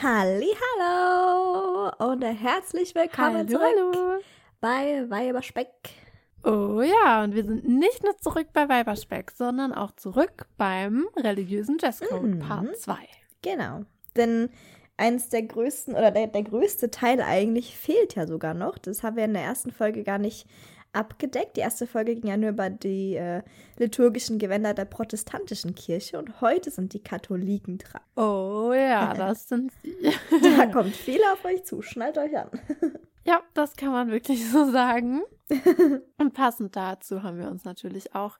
Hallo und herzlich willkommen Hallo, zurück hallo. bei Weiberspeck. Oh ja, und wir sind nicht nur zurück bei Weiberspeck, sondern auch zurück beim religiösen Jazzcode Mhm. Part 2. Genau, denn eins der größten oder der, der größte Teil eigentlich fehlt ja sogar noch. Das haben wir in der ersten Folge gar nicht abgedeckt. Die erste Folge ging ja nur über die äh, liturgischen Gewänder der protestantischen Kirche und heute sind die Katholiken dran. Oh ja, das sind sie. Da kommt viel auf euch zu, schnallt euch an. Ja, das kann man wirklich so sagen. Und passend dazu haben wir uns natürlich auch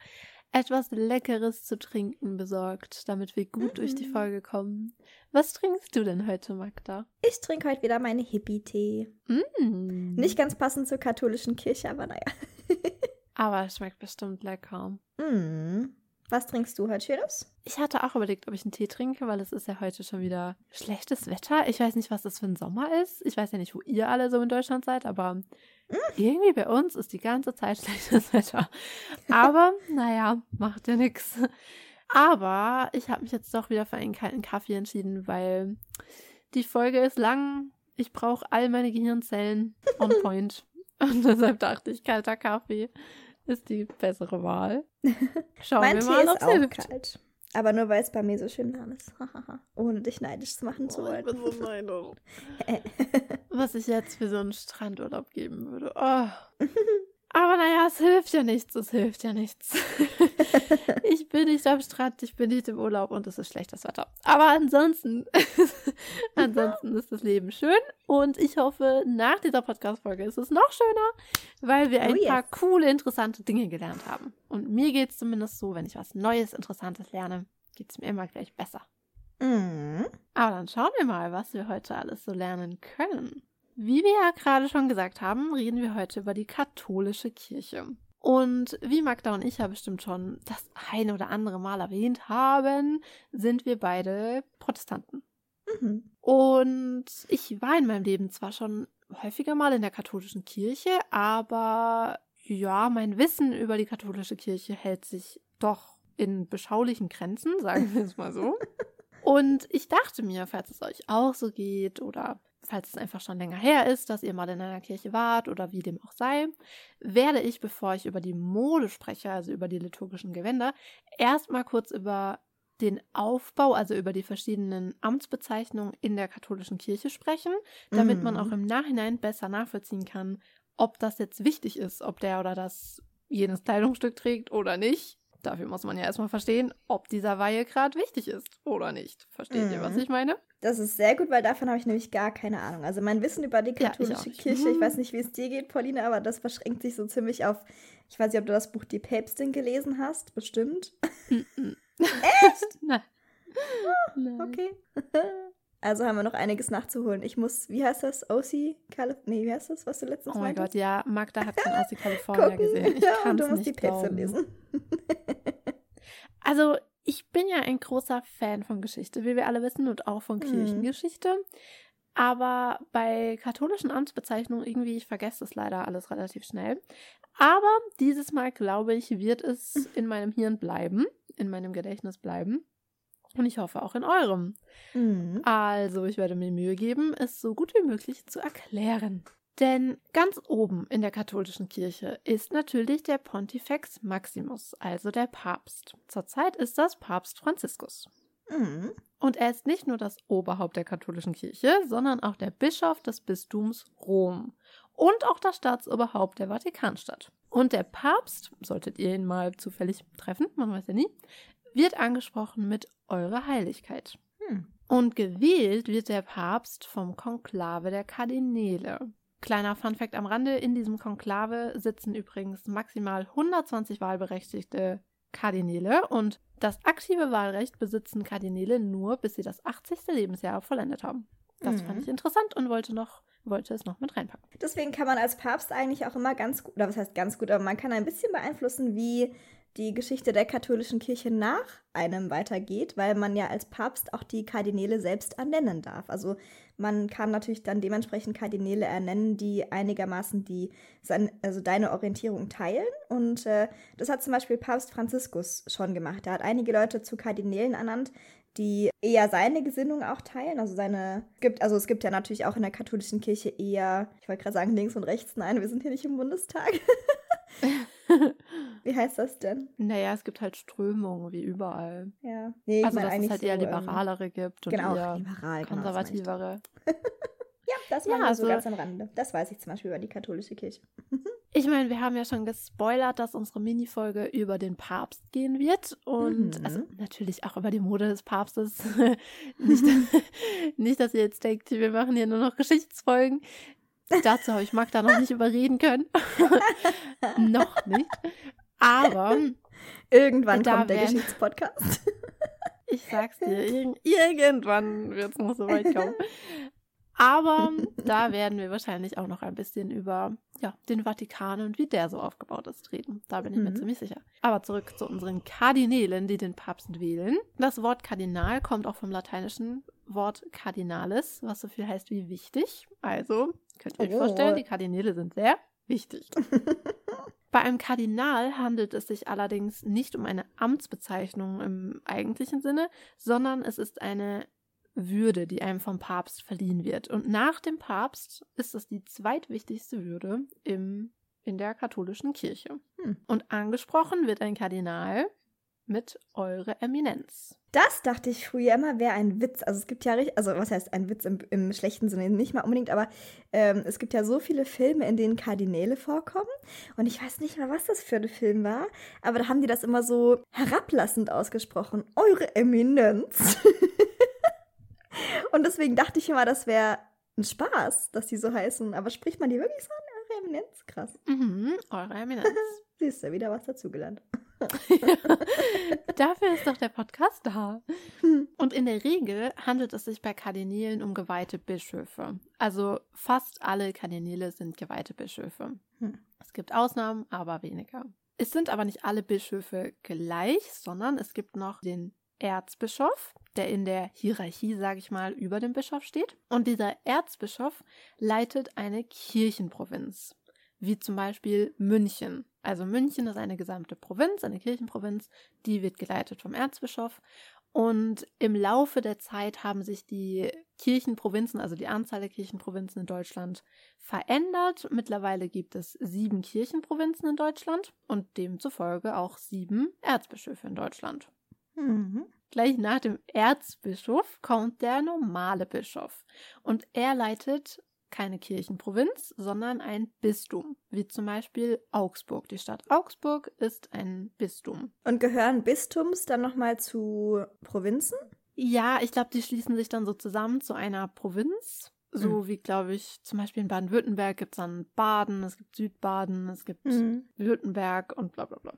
etwas Leckeres zu trinken besorgt, damit wir gut durch die Mhm. Folge kommen. Was trinkst du denn heute, Magda? Ich trinke heute wieder meine Hippie-Tee. Mm. Nicht ganz passend zur katholischen Kirche, aber naja. Aber es schmeckt bestimmt lecker. Mm. Was trinkst du heute Schönes? Ich hatte auch überlegt, ob ich einen Tee trinke, weil es ist ja heute schon wieder schlechtes Wetter. Ich weiß nicht, was das für ein Sommer ist. Ich weiß ja nicht, wo ihr alle so in Deutschland seid, aber irgendwie bei uns ist die ganze Zeit schlechtes Wetter. Aber naja, macht ja nichts. Aber ich habe mich jetzt doch wieder für einen kalten Kaffee entschieden, weil die Folge ist lang. Ich brauche all meine Gehirnzellen on point. Und deshalb dachte ich, kalter Kaffee ist die bessere Wahl. Schauen mein wir Tee mal, ist auch hilft. kalt. Aber nur weil es bei mir so schön warm ist. Ohne dich neidisch zu machen zu Oh, ich wollen. bin so neidisch. Was ich jetzt für so einen Strandurlaub geben würde. Oh. Aber naja, es hilft ja nichts, es hilft ja nichts. ich bin nicht am Strand, ich bin nicht im Urlaub und es ist schlechtes Wetter. Aber ansonsten, ansonsten ist das Leben schön und ich hoffe, nach dieser Podcast-Folge ist es noch schöner, weil wir ein Oh yes. paar coole, interessante Dinge gelernt haben. Und mir geht es zumindest so, wenn ich was Neues, Interessantes lerne, geht es mir immer gleich besser. mm. Aber dann schauen wir mal, was wir heute alles so lernen können. Wie wir ja gerade schon gesagt haben, reden wir heute über die katholische Kirche. Und wie Magda und ich ja bestimmt schon das eine oder andere Mal erwähnt haben, sind wir beide Protestanten. Mhm. Und ich war in meinem Leben zwar schon häufiger mal in der katholischen Kirche, aber ja, mein Wissen über die katholische Kirche hält sich doch in beschaulichen Grenzen, sagen wir es mal so. Und ich dachte mir, falls es euch auch so geht oder falls es einfach schon länger her ist, dass ihr mal in einer Kirche wart oder wie dem auch sei, werde ich, bevor ich über die Mode spreche, also über die liturgischen Gewänder, erstmal kurz über den Aufbau, also über die verschiedenen Amtsbezeichnungen in der katholischen Kirche sprechen, damit man Mhm. auch im Nachhinein besser nachvollziehen kann, ob das jetzt wichtig ist, ob der oder das jenes Kleidungsstück trägt oder nicht. Dafür muss man ja erstmal verstehen, ob dieser Weihegrad wichtig ist oder nicht. Versteht ihr, was Mhm. ich meine? Das ist sehr gut, weil davon habe ich nämlich gar keine Ahnung. Also mein Wissen über die Ja, ich katholische nicht. Kirche, ich Mhm. weiß nicht, wie es dir geht, Pauline, aber das beschränkt sich so ziemlich auf, ich weiß nicht, ob du das Buch Die Päpstin gelesen hast, bestimmt. Echt? Nein. Nein. Okay. Also haben wir noch einiges nachzuholen. Ich muss, wie heißt das? OC? Calif nee, wie heißt das, was du letztens Oh mein meintest? Gott, ja, Magda hat kein aus California gesehen. Ich ja, du es musst nicht die glauben. lesen. Also, ich bin ja ein großer Fan von Geschichte, wie wir alle wissen, und auch von Mhm. Kirchengeschichte. Aber bei katholischen Amtsbezeichnungen irgendwie, ich vergesse das leider alles relativ schnell. Aber dieses Mal, glaube ich, wird es in meinem Hirn bleiben, in meinem Gedächtnis bleiben. Und ich hoffe auch in eurem. Mhm. Also, ich werde mir Mühe geben, es so gut wie möglich zu erklären. Denn ganz oben in der katholischen Kirche ist natürlich der Pontifex Maximus, also der Papst. Zurzeit ist das Papst Franziskus. Mhm. Und er ist nicht nur das Oberhaupt der katholischen Kirche, sondern auch der Bischof des Bistums Rom und auch das Staatsoberhaupt der Vatikanstadt. Und der Papst, solltet ihr ihn mal zufällig treffen, man weiß ja nie, wird angesprochen mit Eure Heiligkeit. Hm. Und gewählt wird der Papst vom Konklave der Kardinäle. Kleiner Funfact am Rande, in diesem Konklave sitzen übrigens maximal 120 wahlberechtigte Kardinäle und das aktive Wahlrecht besitzen Kardinäle nur, bis sie das 80. Lebensjahr vollendet haben. Das Mhm. fand ich interessant und wollte, noch, wollte es noch mit reinpacken. Deswegen kann man als Papst eigentlich auch immer ganz gut, oder was heißt ganz gut, aber man kann ein bisschen beeinflussen, wie die Geschichte der katholischen Kirche nach einem weitergeht, weil man ja als Papst auch die Kardinäle selbst ernennen darf. Also man kann natürlich dann dementsprechend Kardinäle ernennen, die einigermaßen die, also deine Orientierung teilen. Und äh, das hat zum Beispiel Papst Franziskus schon gemacht. Er hat einige Leute zu Kardinälen ernannt, die eher seine Gesinnung auch teilen. Also seine, gibt, also es gibt ja natürlich auch in der katholischen Kirche eher, ich wollte gerade sagen links und rechts, nein, wir sind hier nicht im Bundestag. wie heißt das denn? Naja, es gibt halt Strömungen wie überall. Ja. Nee, also, dass es halt so, eher ähm, liberalere gibt und genau, eher liberal, genau, konservativere. ja, das war ja, also, so ganz am Rande. Das weiß ich zum Beispiel über die katholische Kirche. Ich meine, wir haben ja schon gespoilert, dass unsere Minifolge über den Papst gehen wird und mhm. also natürlich auch über die Mode des Papstes. nicht, nicht, dass ihr jetzt denkt, wir machen hier nur noch Geschichtsfolgen. Dazu habe ich Magda noch nicht überreden können. noch nicht. Aber irgendwann kommt der Geschichtspodcast. ich sag's dir, ir irgendwann wird es noch so weit kommen. Aber da werden wir wahrscheinlich auch noch ein bisschen über ja, den Vatikan und wie der so aufgebaut ist reden. Da bin ich mir mhm. ziemlich sicher. Aber zurück zu unseren Kardinälen, die den Papst wählen. Das Wort Kardinal kommt auch vom lateinischen Wort Cardinalis, was so viel heißt wie wichtig. Also könnt ihr euch oh. vorstellen, die Kardinäle sind sehr wichtig. Bei einem Kardinal handelt es sich allerdings nicht um eine Amtsbezeichnung im eigentlichen Sinne, sondern es ist eine Würde, die einem vom Papst verliehen wird. Und nach dem Papst ist es die zweitwichtigste Würde im, in der katholischen Kirche. Hm. Und angesprochen wird ein Kardinal mit Eure Eminenz. Das dachte ich früher immer wäre ein Witz. Also es gibt ja richtig, also was heißt ein Witz im, im schlechten Sinne, nicht mal unbedingt, aber ähm, es gibt ja so viele Filme, in denen Kardinäle vorkommen. Und ich weiß nicht mehr, was das für ein Film war, aber da haben die das immer so herablassend ausgesprochen. Eure Eminenz. Und deswegen dachte ich immer, das wäre ein Spaß, dass die so heißen. Aber spricht man die wirklich so an? Eure Eminenz? Krass. Mhm, eure Eminenz. Siehst du, wieder was dazugelernt. Dafür ist doch der Podcast da. Und in der Regel handelt es sich bei Kardinälen um geweihte Bischöfe. Also fast alle Kardinäle sind geweihte Bischöfe. Hm. Es gibt Ausnahmen, aber weniger. Es sind aber nicht alle Bischöfe gleich, sondern es gibt noch den Erzbischof, der in der Hierarchie, sage ich mal, über dem Bischof steht. Und dieser Erzbischof leitet eine Kirchenprovinz, wie zum Beispiel München. Also München ist eine gesamte Provinz, eine Kirchenprovinz, die wird geleitet vom Erzbischof. Und im Laufe der Zeit haben sich die Kirchenprovinzen, also die Anzahl der Kirchenprovinzen in Deutschland, verändert. Mittlerweile gibt es sieben Kirchenprovinzen in Deutschland und demzufolge auch sieben Erzbischöfe in Deutschland. Mhm. Gleich nach dem Erzbischof kommt der normale Bischof und er leitet keine Kirchenprovinz, sondern ein Bistum, wie zum Beispiel Augsburg. Die Stadt Augsburg ist ein Bistum. Und gehören Bistums dann nochmal zu Provinzen? Ja, ich glaube, die schließen sich dann so zusammen zu einer Provinz. So mhm. wie, glaube ich, zum Beispiel in Baden-Württemberg gibt es dann Baden, es gibt Südbaden, es gibt mhm. Württemberg und bla bla bla.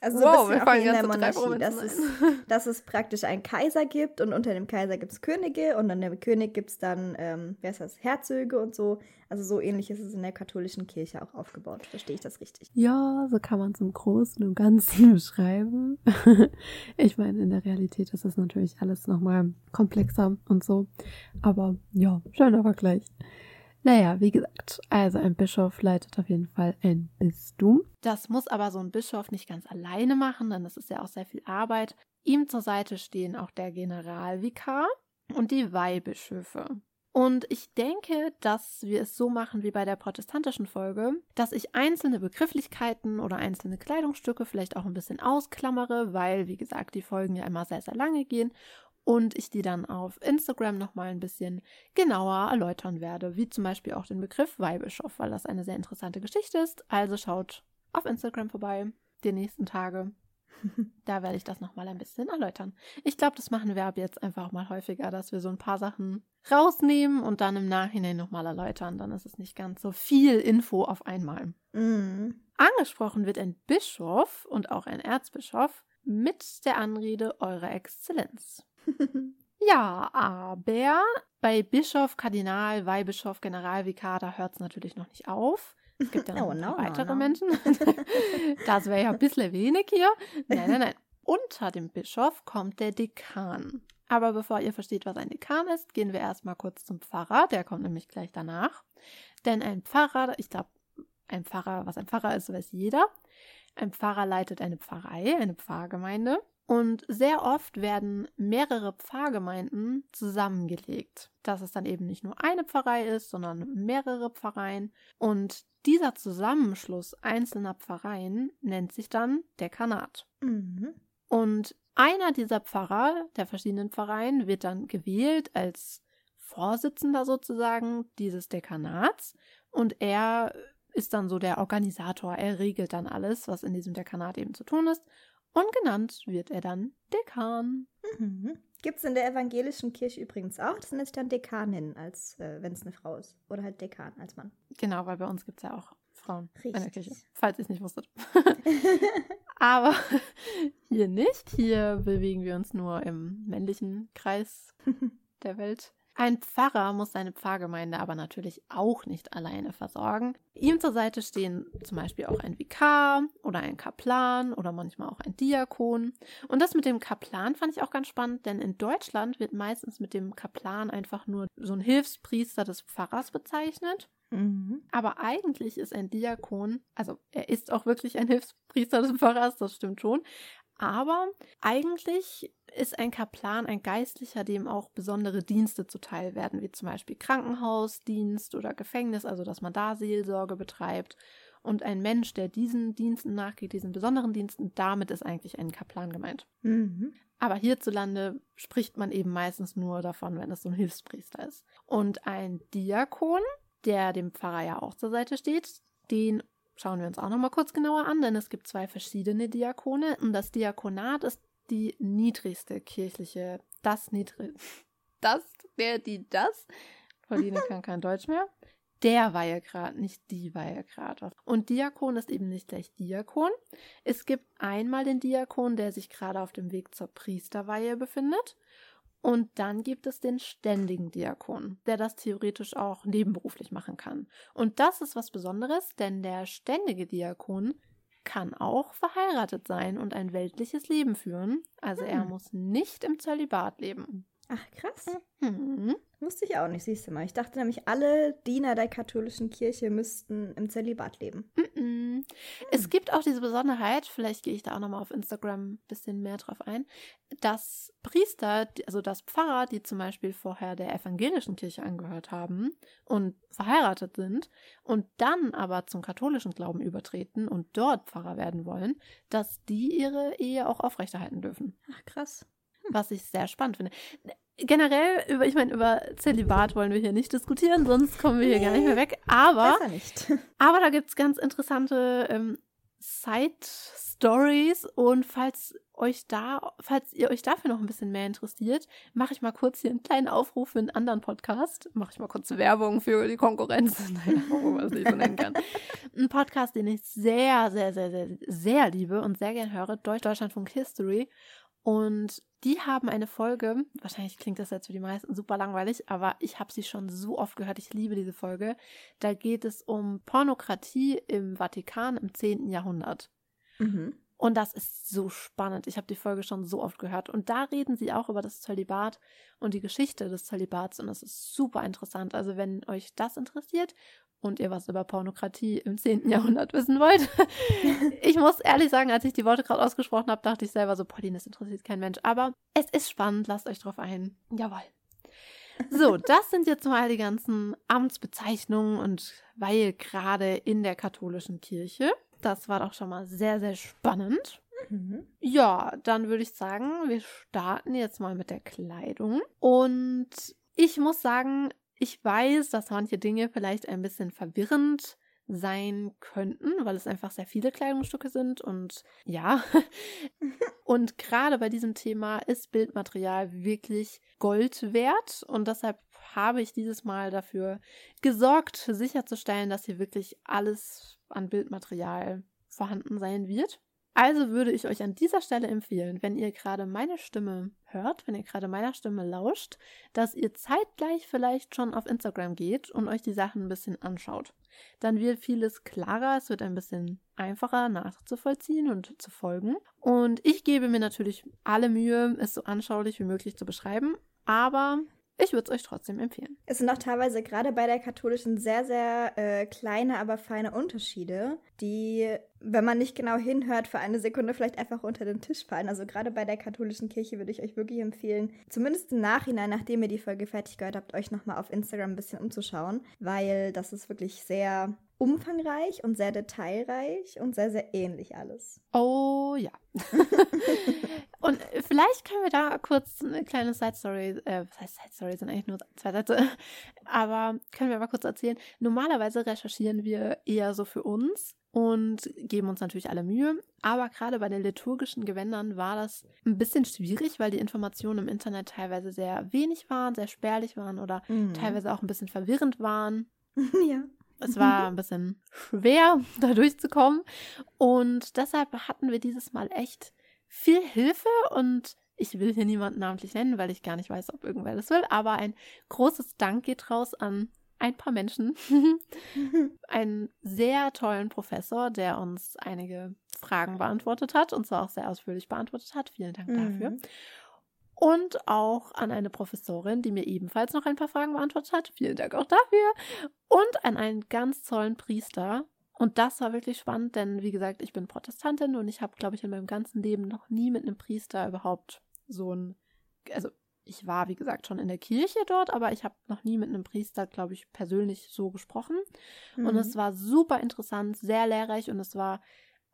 Also so wow, ein bisschen auch in der Monarchie, dass es, dass es praktisch einen Kaiser gibt und unter dem Kaiser gibt es Könige und an dem König gibt es dann, ähm, wer ist das, Herzöge und so. Also so ähnlich ist es in der katholischen Kirche auch aufgebaut. Verstehe ich das richtig? Ja, so kann man es im Großen und Ganzen beschreiben. ich meine, in der Realität ist es natürlich alles nochmal komplexer und so. Aber ja, schöner Vergleich. Naja, wie gesagt, also ein Bischof leitet auf jeden Fall ein Bistum. Das muss aber so ein Bischof nicht ganz alleine machen, denn das ist ja auch sehr viel Arbeit. Ihm zur Seite stehen auch der Generalvikar und die Weihbischöfe. Und ich denke, dass wir es so machen wie bei der protestantischen Folge, dass ich einzelne Begrifflichkeiten oder einzelne Kleidungsstücke vielleicht auch ein bisschen ausklammere, weil, wie gesagt, die Folgen ja immer sehr, sehr lange gehen und ich die dann auf Instagram nochmal ein bisschen genauer erläutern werde, wie zum Beispiel auch den Begriff Weihbischof, weil das eine sehr interessante Geschichte ist. Also schaut auf Instagram vorbei, die nächsten Tage. da werde ich das nochmal ein bisschen erläutern. Ich glaube, das machen wir ab jetzt einfach mal häufiger, dass wir so ein paar Sachen rausnehmen und dann im Nachhinein nochmal erläutern. Dann ist es nicht ganz so viel Info auf einmal. Mm. Angesprochen wird ein Bischof und auch ein Erzbischof mit der Anrede Eure Exzellenz. Ja, aber bei Bischof, Kardinal, Weihbischof, Generalvikar, da hört es natürlich noch nicht auf, Es gibt ja noch oh, no, weitere no, no. Menschen. das wäre ja ein bisschen wenig hier. Nein, nein, nein. Unter dem Bischof kommt der Dekan. Aber bevor ihr versteht, was ein Dekan ist, gehen wir erstmal kurz zum Pfarrer. Der kommt nämlich gleich danach. Denn ein Pfarrer, ich glaube, ein Pfarrer, was ein Pfarrer ist, weiß jeder. Ein Pfarrer leitet eine Pfarrei, eine Pfarrgemeinde. Und sehr oft werden mehrere Pfarrgemeinden zusammengelegt. Dass es dann eben nicht nur eine Pfarrei ist, sondern mehrere Pfarreien. Und dieser Zusammenschluss einzelner Pfarreien nennt sich dann Dekanat. Mhm. Und einer dieser Pfarrer der verschiedenen Pfarreien wird dann gewählt als Vorsitzender sozusagen dieses Dekanats und er ist dann so der Organisator. Er regelt dann alles, was in diesem Dekanat eben zu tun ist. Und genannt wird er dann Dekan. Mhm. Gibt es in der evangelischen Kirche übrigens auch. Das nennt sich dann Dekanin, als äh, wenn es eine Frau ist. Oder halt Dekan als Mann. Genau, weil bei uns gibt es ja auch Frauen Richtig. in der Kirche. Falls ihr es nicht wusstet. Aber hier nicht. Hier bewegen wir uns nur im männlichen Kreis der Welt. Ein Pfarrer muss seine Pfarrgemeinde aber natürlich auch nicht alleine versorgen. Ihm zur Seite stehen zum Beispiel auch ein Vikar oder ein Kaplan oder manchmal auch ein Diakon. Und das mit dem Kaplan fand ich auch ganz spannend, denn in Deutschland wird meistens mit dem Kaplan einfach nur so ein Hilfspriester des Pfarrers bezeichnet. Mhm. Aber eigentlich ist ein Diakon, also er ist auch wirklich ein Hilfspriester des Pfarrers, das stimmt schon. Aber eigentlich ist ein Kaplan ein Geistlicher, dem auch besondere Dienste zuteil werden, wie zum Beispiel Krankenhausdienst oder Gefängnis, also dass man da Seelsorge betreibt. Und ein Mensch, der diesen Diensten nachgeht, diesen besonderen Diensten, damit ist eigentlich ein Kaplan gemeint. Mhm. Aber hierzulande spricht man eben meistens nur davon, wenn es so ein Hilfspriester ist. Und ein Diakon, der dem Pfarrer ja auch zur Seite steht, den schauen wir uns auch nochmal kurz genauer an, denn es gibt zwei verschiedene Diakone. Und das Diakonat ist die niedrigste kirchliche, das niedrig, das, der, die, das. Pauline kann kein Deutsch mehr. Der Weihegrad, nicht die Weihegrad. Und Diakon ist eben nicht gleich Diakon. Es gibt einmal den Diakon, der sich gerade auf dem Weg zur Priesterweihe befindet. Und dann gibt es den ständigen Diakon, der das theoretisch auch nebenberuflich machen kann. Und das ist was Besonderes, denn der ständige Diakon kann auch verheiratet sein und ein weltliches Leben führen. Also hm. er muss nicht im Zölibat leben. Ach, krass. Mhm. Wusste ich auch nicht, siehst du mal. Ich dachte nämlich, alle Diener der katholischen Kirche müssten im Zölibat leben. Mhm. Es hm. gibt auch diese Besonderheit, vielleicht gehe ich da auch nochmal auf Instagram ein bisschen mehr drauf ein, dass Priester, also dass Pfarrer, die zum Beispiel vorher der evangelischen Kirche angehört haben und verheiratet sind und dann aber zum katholischen Glauben übertreten und dort Pfarrer werden wollen, dass die ihre Ehe auch aufrechterhalten dürfen. Ach, krass was ich sehr spannend finde. Generell, über, ich meine, über Zölibat wollen wir hier nicht diskutieren, sonst kommen wir hier nee, gar nicht mehr weg. Aber, aber da gibt es ganz interessante ähm, Side-Stories und falls euch da, falls ihr euch dafür noch ein bisschen mehr interessiert, mache ich mal kurz hier einen kleinen Aufruf für einen anderen Podcast. Mache ich mal kurz Werbung für die Konkurrenz. Naja, wo man es nicht so nennen kann. Ein Podcast, den ich sehr, sehr, sehr, sehr, sehr liebe und sehr gern höre, Deutschlandfunk History. Und die haben eine Folge, wahrscheinlich klingt das jetzt für die meisten super langweilig, aber ich habe sie schon so oft gehört, ich liebe diese Folge. Da geht es um Pornokratie im Vatikan im 10. Jahrhundert. Mhm. Und das ist so spannend. Ich habe die Folge schon so oft gehört. Und da reden sie auch über das Zölibat und die Geschichte des Zölibats. Und das ist super interessant. Also wenn euch das interessiert und ihr was über Pornokratie im 10. Jahrhundert wissen wollt. ich muss ehrlich sagen, als ich die Worte gerade ausgesprochen habe, dachte ich selber so, Pauline, das interessiert kein Mensch. Aber es ist spannend, lasst euch drauf ein. Jawohl. So, das sind jetzt mal die ganzen Amtsbezeichnungen und weil gerade in der katholischen Kirche. Das war doch schon mal sehr, sehr spannend. Mhm. Ja, dann würde ich sagen, wir starten jetzt mal mit der Kleidung. Und ich muss sagen, ich weiß, dass manche Dinge vielleicht ein bisschen verwirrend sein könnten, weil es einfach sehr viele Kleidungsstücke sind und ja. und gerade bei diesem Thema ist Bildmaterial wirklich Gold wert und deshalb habe ich dieses Mal dafür gesorgt, sicherzustellen, dass hier wirklich alles an Bildmaterial vorhanden sein wird. Also würde ich euch an dieser Stelle empfehlen, wenn ihr gerade meine Stimme hört, wenn ihr gerade meiner Stimme lauscht, dass ihr zeitgleich vielleicht schon auf Instagram geht und euch die Sachen ein bisschen anschaut. Dann wird vieles klarer, es wird ein bisschen einfacher nachzuvollziehen und zu folgen. Und ich gebe mir natürlich alle Mühe, es so anschaulich wie möglich zu beschreiben, aber ich würde es euch trotzdem empfehlen. Es sind auch teilweise gerade bei der katholischen sehr, sehr äh, kleine, aber feine Unterschiede, die, wenn man nicht genau hinhört, für eine Sekunde vielleicht einfach unter den Tisch fallen. Also gerade bei der katholischen Kirche würde ich euch wirklich empfehlen, zumindest im Nachhinein, nachdem ihr die Folge fertig gehört habt, euch nochmal auf Instagram ein bisschen umzuschauen, weil das ist wirklich sehr umfangreich und sehr detailreich und sehr, sehr ähnlich alles. Oh ja. und vielleicht können wir da kurz eine kleine Side-Story, äh, was heißt Side-Story, sind eigentlich nur zwei Sätze, aber können wir mal kurz erzählen. Normalerweise recherchieren wir eher so für uns und geben uns natürlich alle Mühe. Aber gerade bei den liturgischen Gewändern war das ein bisschen schwierig, weil die Informationen im Internet teilweise sehr wenig waren, sehr spärlich waren oder mhm. teilweise auch ein bisschen verwirrend waren. Ja. Es war ein bisschen schwer, da durchzukommen. Und deshalb hatten wir dieses Mal echt viel Hilfe und ich will hier niemanden namentlich nennen, weil ich gar nicht weiß, ob irgendwer das will, aber ein großes Dank geht raus an ein paar Menschen. einen sehr tollen Professor, der uns einige Fragen beantwortet hat und zwar auch sehr ausführlich beantwortet hat. Vielen Dank dafür. Mhm und auch an eine Professorin, die mir ebenfalls noch ein paar Fragen beantwortet hat. Vielen Dank auch dafür. Und an einen ganz tollen Priester. Und das war wirklich spannend, denn wie gesagt, ich bin Protestantin und ich habe, glaube ich, in meinem ganzen Leben noch nie mit einem Priester überhaupt so ein, also ich war, wie gesagt, schon in der Kirche dort, aber ich habe noch nie mit einem Priester, glaube ich, persönlich so gesprochen. Mhm. Und es war super interessant, sehr lehrreich und es war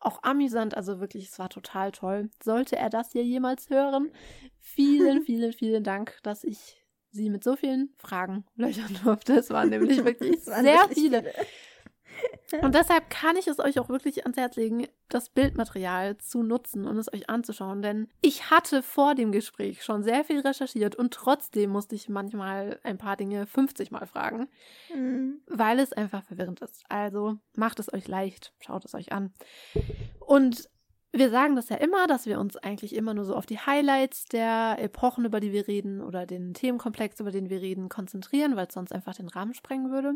auch amüsant, also wirklich, es war total toll. Sollte er das hier jemals hören, vielen, vielen, vielen Dank, dass ich Sie mit so vielen Fragen löchern durfte. Es waren nämlich wirklich sehr viele. viele. Und deshalb kann ich es euch auch wirklich ans Herz legen, das Bildmaterial zu nutzen und es euch anzuschauen. Denn ich hatte vor dem Gespräch schon sehr viel recherchiert und trotzdem musste ich manchmal ein paar Dinge 50 Mal fragen, mhm. weil es einfach verwirrend ist. Also macht es euch leicht, schaut es euch an. Und wir sagen das ja immer, dass wir uns eigentlich immer nur so auf die Highlights der Epochen, über die wir reden, oder den Themenkomplex, über den wir reden, konzentrieren, weil es sonst einfach den Rahmen sprengen würde.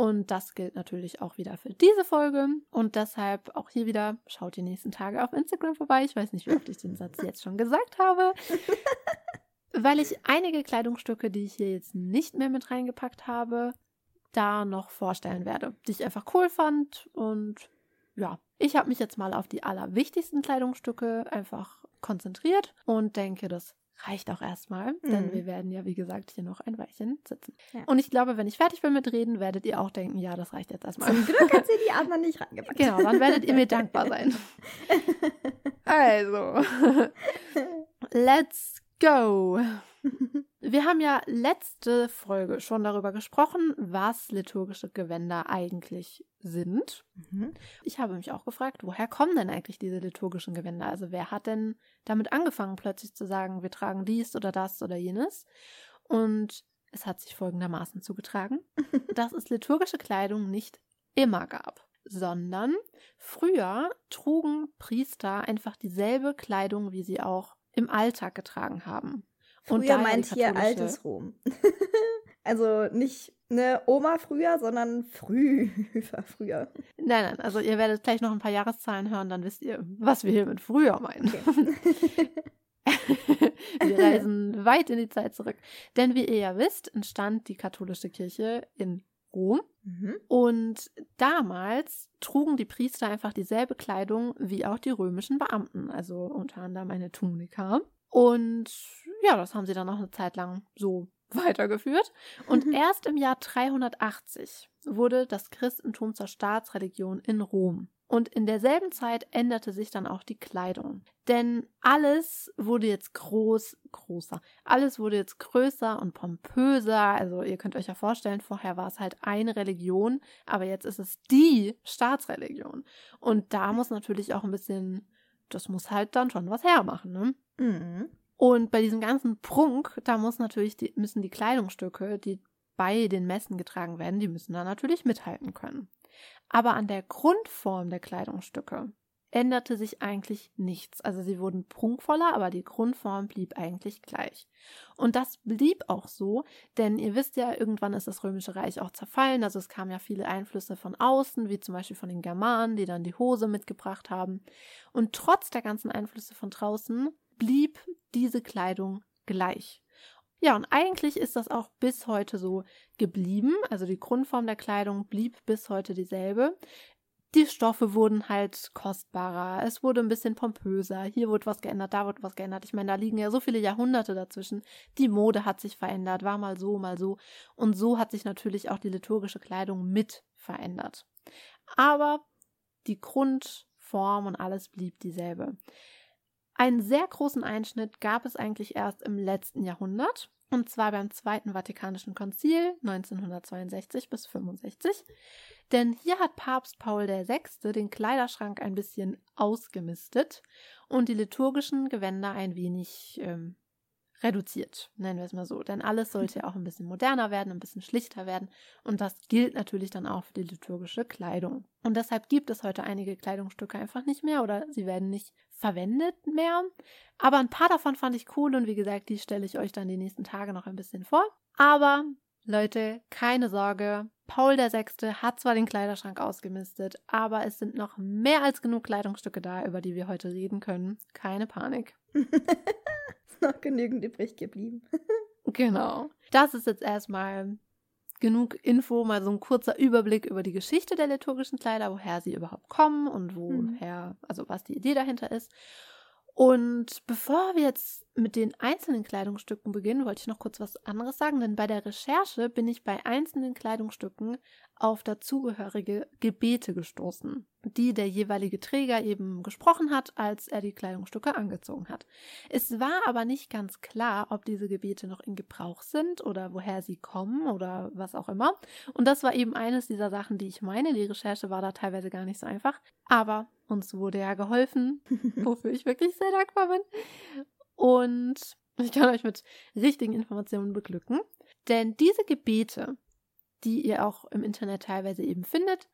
Und das gilt natürlich auch wieder für diese Folge. Und deshalb auch hier wieder, schaut die nächsten Tage auf Instagram vorbei. Ich weiß nicht, wie oft ich den Satz jetzt schon gesagt habe. Weil ich einige Kleidungsstücke, die ich hier jetzt nicht mehr mit reingepackt habe, da noch vorstellen werde, die ich einfach cool fand. Und ja, ich habe mich jetzt mal auf die allerwichtigsten Kleidungsstücke einfach konzentriert und denke, das reicht auch erstmal, mhm. denn wir werden ja, wie gesagt, hier noch ein Weilchen sitzen. Ja. Und ich glaube, wenn ich fertig bin mit Reden, werdet ihr auch denken, ja, das reicht jetzt erstmal. Zum Glück hat sie die anderen nicht reingepackt. Genau, dann werdet ihr mir dankbar sein. also, let's go. Wir haben ja letzte Folge schon darüber gesprochen, was liturgische Gewänder eigentlich sind. Mhm. Ich habe mich auch gefragt, woher kommen denn eigentlich diese liturgischen Gewänder? Also wer hat denn damit angefangen, plötzlich zu sagen, wir tragen dies oder das oder jenes? Und es hat sich folgendermaßen zugetragen, dass es liturgische Kleidung nicht immer gab, sondern früher trugen Priester einfach dieselbe Kleidung, wie sie auch im Alltag getragen haben. Früher meint hier altes Rom. also nicht eine Oma früher, sondern früh, früher. Nein, nein, also ihr werdet gleich noch ein paar Jahreszahlen hören, dann wisst ihr, was wir hier mit früher meinen. Okay. wir reisen weit in die Zeit zurück. Denn wie ihr ja wisst, entstand die katholische Kirche in Rom. Mhm. Und damals trugen die Priester einfach dieselbe Kleidung wie auch die römischen Beamten, also unter anderem eine Tunika. Und ja, das haben sie dann noch eine Zeit lang so weitergeführt. Und mhm. erst im Jahr 380 wurde das Christentum zur Staatsreligion in Rom. Und in derselben Zeit änderte sich dann auch die Kleidung. Denn alles wurde jetzt groß, großer. Alles wurde jetzt größer und pompöser. Also ihr könnt euch ja vorstellen, vorher war es halt eine Religion, aber jetzt ist es die Staatsreligion. Und da muss natürlich auch ein bisschen, das muss halt dann schon was hermachen, ne? Mhm. Und bei diesem ganzen Prunk, da muss natürlich die, müssen die Kleidungsstücke, die bei den Messen getragen werden, die müssen da natürlich mithalten können. Aber an der Grundform der Kleidungsstücke änderte sich eigentlich nichts. Also sie wurden prunkvoller, aber die Grundform blieb eigentlich gleich. Und das blieb auch so, denn ihr wisst ja, irgendwann ist das Römische Reich auch zerfallen. Also es kamen ja viele Einflüsse von außen, wie zum Beispiel von den Germanen, die dann die Hose mitgebracht haben. Und trotz der ganzen Einflüsse von draußen blieb diese Kleidung gleich. Ja, und eigentlich ist das auch bis heute so geblieben. Also die Grundform der Kleidung blieb bis heute dieselbe. Die Stoffe wurden halt kostbarer, es wurde ein bisschen pompöser, hier wurde was geändert, da wurde was geändert. Ich meine, da liegen ja so viele Jahrhunderte dazwischen. Die Mode hat sich verändert, war mal so, mal so. Und so hat sich natürlich auch die liturgische Kleidung mit verändert. Aber die Grundform und alles blieb dieselbe. Einen sehr großen Einschnitt gab es eigentlich erst im letzten Jahrhundert, und zwar beim Zweiten Vatikanischen Konzil 1962 bis 65. Denn hier hat Papst Paul VI. den Kleiderschrank ein bisschen ausgemistet und die liturgischen Gewänder ein wenig ähm, reduziert, nennen wir es mal so. Denn alles sollte ja auch ein bisschen moderner werden, ein bisschen schlichter werden. Und das gilt natürlich dann auch für die liturgische Kleidung. Und deshalb gibt es heute einige Kleidungsstücke einfach nicht mehr oder sie werden nicht verwendet mehr. Aber ein paar davon fand ich cool und wie gesagt, die stelle ich euch dann die nächsten Tage noch ein bisschen vor. Aber Leute, keine Sorge. Paul VI. hat zwar den Kleiderschrank ausgemistet, aber es sind noch mehr als genug Kleidungsstücke da, über die wir heute reden können. Keine Panik. ist noch genügend übrig geblieben. genau. Das ist jetzt erstmal genug Info, mal so ein kurzer Überblick über die Geschichte der liturgischen Kleider, woher sie überhaupt kommen und hm. woher, also was die Idee dahinter ist. Und bevor wir jetzt mit den einzelnen Kleidungsstücken beginnen, wollte ich noch kurz was anderes sagen, denn bei der Recherche bin ich bei einzelnen Kleidungsstücken auf dazugehörige Gebete gestoßen, die der jeweilige Träger eben gesprochen hat, als er die Kleidungsstücke angezogen hat. Es war aber nicht ganz klar, ob diese Gebete noch in Gebrauch sind oder woher sie kommen oder was auch immer. Und das war eben eines dieser Sachen, die ich meine. Die Recherche war da teilweise gar nicht so einfach, aber uns wurde ja geholfen, wofür ich wirklich sehr dankbar bin. Und ich kann euch mit richtigen Informationen beglücken. Denn diese Gebete, die ihr auch im Internet teilweise eben findet,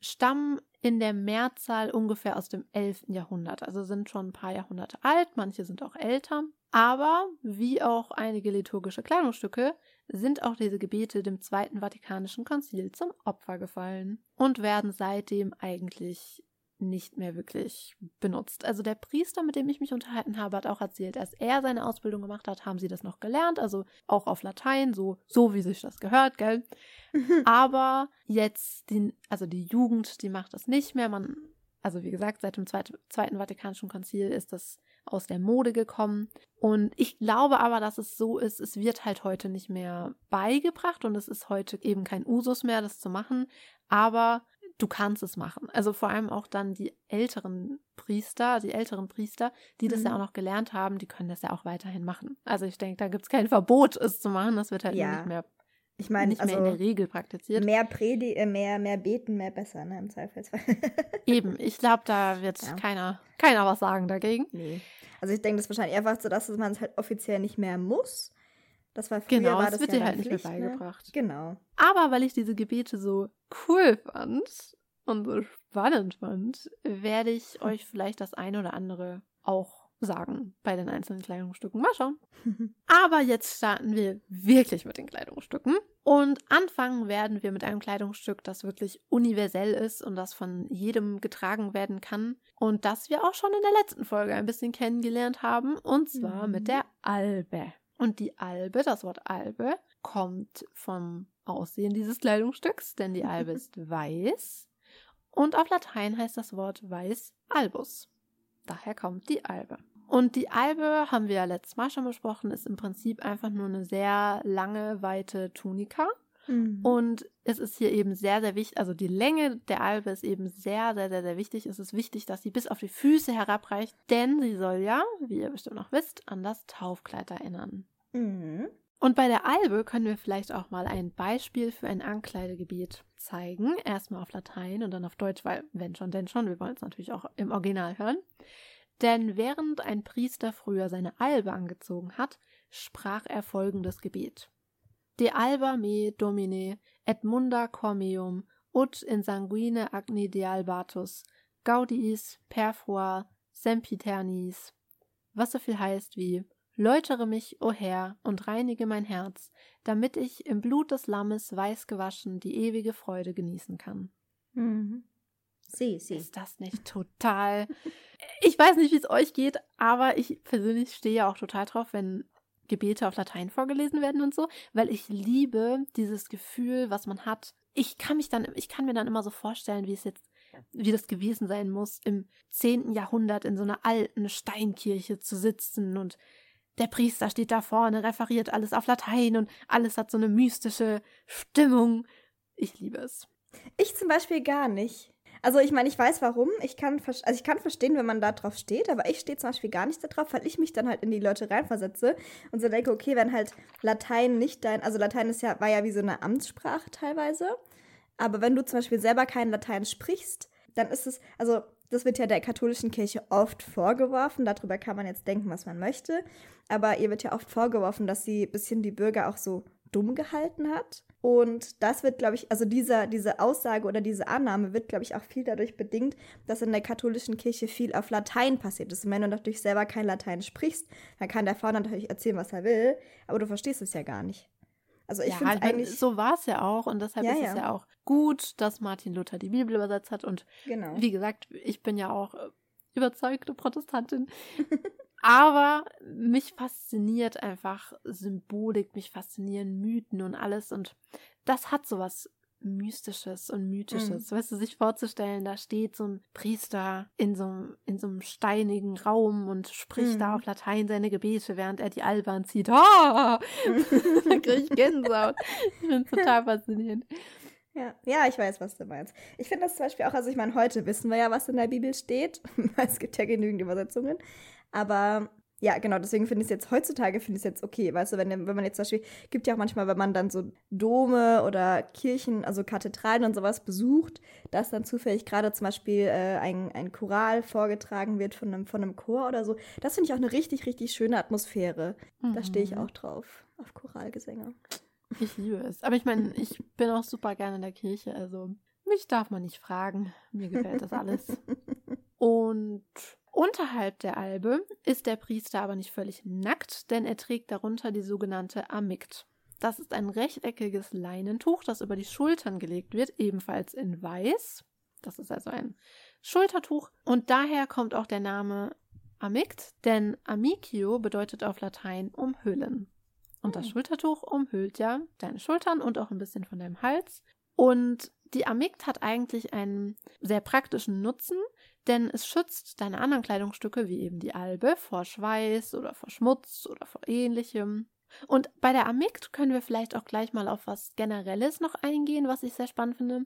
stammen in der Mehrzahl ungefähr aus dem 11. Jahrhundert. Also sind schon ein paar Jahrhunderte alt, manche sind auch älter. Aber wie auch einige liturgische Kleidungsstücke sind auch diese Gebete dem Zweiten Vatikanischen Konzil zum Opfer gefallen und werden seitdem eigentlich nicht mehr wirklich benutzt. Also der Priester, mit dem ich mich unterhalten habe, hat auch erzählt, als er seine Ausbildung gemacht hat, haben sie das noch gelernt, also auch auf Latein, so, so wie sich das gehört, gell? Aber jetzt, die, also die Jugend, die macht das nicht mehr. Man, also wie gesagt, seit dem Zweiten, Zweiten Vatikanischen Konzil ist das aus der Mode gekommen. Und ich glaube aber, dass es so ist, es wird halt heute nicht mehr beigebracht und es ist heute eben kein Usus mehr, das zu machen. Aber du kannst es machen. Also vor allem auch dann die älteren Priester, die älteren Priester, die das mhm. ja auch noch gelernt haben, die können das ja auch weiterhin machen. Also ich denke, da gibt es kein Verbot, es zu machen. Das wird halt ja. nicht mehr. Ich meine, nicht also mehr in also der Regel praktiziert. Mehr Predi äh, mehr, mehr beten, mehr besser, ne, im Zweifelsfall. Eben, ich glaube, da wird ja. keiner, keiner was sagen dagegen. Nee. Also ich denke, das ist wahrscheinlich einfach so, dass man es halt offiziell nicht mehr muss. Das war früher genau, war das, das wird ja dir halt nicht mehr ne? beigebracht. Ne? Genau. Aber weil ich diese Gebete so cool fand und so spannend fand, werde ich euch vielleicht das eine oder andere auch sagen bei den einzelnen Kleidungsstücken. Mal schauen. Aber jetzt starten wir wirklich mit den Kleidungsstücken. Und anfangen werden wir mit einem Kleidungsstück, das wirklich universell ist und das von jedem getragen werden kann. Und das wir auch schon in der letzten Folge ein bisschen kennengelernt haben. Und zwar mhm. mit der Albe. Und die Albe, das Wort Albe, kommt vom Aussehen dieses Kleidungsstücks, denn die Albe ist weiß. Und auf Latein heißt das Wort weiß albus. Daher kommt die Albe. Und die Albe, haben wir ja letztes Mal schon besprochen, ist im Prinzip einfach nur eine sehr lange, weite Tunika. Mhm. Und es ist hier eben sehr, sehr wichtig, also die Länge der Albe ist eben sehr, sehr, sehr, sehr wichtig. Es ist wichtig, dass sie bis auf die Füße herabreicht, denn sie soll ja, wie ihr bestimmt noch wisst, an das Taufkleid erinnern. Mhm. Und bei der Albe können wir vielleicht auch mal ein Beispiel für ein Ankleidegebiet zeigen. Erstmal auf Latein und dann auf Deutsch, weil wenn schon, denn schon, wir wollen es natürlich auch im Original hören. Denn während ein Priester früher seine Albe angezogen hat, sprach er folgendes Gebet. De alba me domine et munda cormeum ut in sanguine agni dealbatus Gaudiis, Perfroa, Sempiternis, was so viel heißt wie Läutere mich, o Herr, und reinige mein Herz, damit ich im Blut des Lammes weiß gewaschen die ewige Freude genießen kann. Mhm. Sie, sie. Ist das nicht total? ich weiß nicht, wie es euch geht, aber ich persönlich stehe ja auch total drauf, wenn Gebete auf Latein vorgelesen werden und so, weil ich liebe dieses Gefühl, was man hat. Ich kann mich dann, ich kann mir dann immer so vorstellen, wie es jetzt, wie das gewesen sein muss, im zehnten Jahrhundert in so einer alten Steinkirche zu sitzen und der Priester steht da vorne, referiert alles auf Latein und alles hat so eine mystische Stimmung. Ich liebe es. Ich zum Beispiel gar nicht. Also ich meine, ich weiß warum. Ich kann, also ich kann verstehen, wenn man da drauf steht, aber ich stehe zum Beispiel gar nicht darauf, weil ich mich dann halt in die Leute reinversetze und so denke, okay, wenn halt Latein nicht dein, also Latein ist ja, war ja wie so eine Amtssprache teilweise, aber wenn du zum Beispiel selber kein Latein sprichst, dann ist es, also das wird ja der katholischen Kirche oft vorgeworfen. Darüber kann man jetzt denken, was man möchte. Aber ihr wird ja oft vorgeworfen, dass sie ein bisschen die Bürger auch so dumm gehalten hat. Und das wird, glaube ich, also dieser, diese Aussage oder diese Annahme wird, glaube ich, auch viel dadurch bedingt, dass in der katholischen Kirche viel auf Latein passiert ist. Und wenn du natürlich selber kein Latein sprichst, dann kann der Pfarrer natürlich erzählen, was er will, aber du verstehst es ja gar nicht. Also ich ja, finde eigentlich. So war es ja auch und deshalb Ja, ist ja. es ja auch gut, dass Martin Luther die Bibel übersetzt hat und Genau. wie gesagt, ich bin ja auch äh, überzeugte Protestantin. Aber mich fasziniert einfach Symbolik, mich faszinieren Mythen und alles. Und das hat sowas Mystisches und Mythisches. Weißt du, sich vorzustellen, da steht so ein Priester in so, einem- in so einem steinigen Raum und spricht da Mhm. auf Latein seine Gebete, während er die Alban zieht. Ah! da kriege ich Gänsehaut. Ich finde es total faszinierend. Ja, ja, ich weiß, was du meinst. Ich finde das zum Beispiel auch, also ich meine, heute wissen wir ja, was in der Bibel steht, weil es gibt ja genügend Übersetzungen. Aber ja, genau, deswegen finde ich es jetzt heutzutage, finde ich es jetzt okay. Weißt du, wenn, wenn man jetzt zum Beispiel, gibt ja auch manchmal, wenn man dann so Dome oder Kirchen, also Kathedralen und sowas besucht, dass dann zufällig gerade zum Beispiel äh, ein, ein Choral vorgetragen wird von einem, von einem Chor oder so. Das finde ich auch eine richtig, richtig schöne Atmosphäre. Da stehe ich Mhm. auch drauf, auf Choralgesänge. Ich liebe es. Aber ich meine, ich bin auch super gerne in der Kirche, also mich darf man nicht fragen. Mir gefällt das alles. Und unterhalb der Albe ist der Priester aber nicht völlig nackt, denn er trägt darunter die sogenannte Amikt. Das ist ein rechteckiges Leinentuch, das über die Schultern gelegt wird, ebenfalls in weiß. Das ist also ein Schultertuch. Und daher kommt auch der Name Amikt, denn Amicio bedeutet auf Latein umhüllen. Und das Hm. Schultertuch umhüllt ja deine Schultern und auch ein bisschen von deinem Hals. Und die Amikt hat eigentlich einen sehr praktischen Nutzen, denn es schützt deine anderen Kleidungsstücke, wie eben die Albe, vor Schweiß oder vor Schmutz oder vor ähnlichem. Und bei der Amikt können wir vielleicht auch gleich mal auf was Generelles noch eingehen, was ich sehr spannend finde.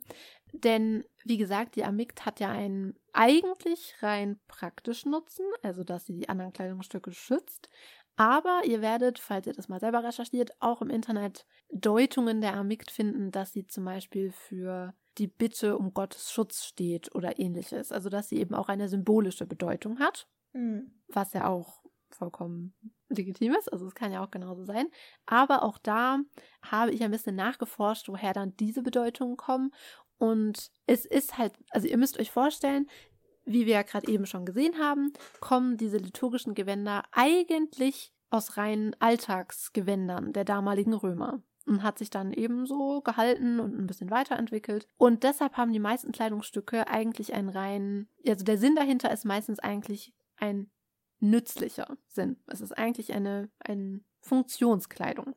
Denn, wie gesagt, die Amikt hat ja einen eigentlich rein praktischen Nutzen, also dass sie die anderen Kleidungsstücke schützt. Aber ihr werdet, falls ihr das mal selber recherchiert, auch im Internet Deutungen der Amikt finden, dass sie zum Beispiel für die Bitte um Gottes Schutz steht oder ähnliches. Also dass sie eben auch eine symbolische Bedeutung hat, Hm. was ja auch vollkommen legitim ist. Also es kann ja auch genauso sein. Aber auch da habe ich ein bisschen nachgeforscht, woher dann diese Bedeutungen kommen. Und es ist halt, also ihr müsst euch vorstellen, wie wir ja gerade eben schon gesehen haben, kommen diese liturgischen Gewänder eigentlich aus reinen Alltagsgewändern der damaligen Römer und hat sich dann ebenso gehalten und ein bisschen weiterentwickelt. Und deshalb haben die meisten Kleidungsstücke eigentlich einen rein, also der Sinn dahinter ist meistens eigentlich ein nützlicher Sinn. Es ist eigentlich eine, eine Funktionskleidung.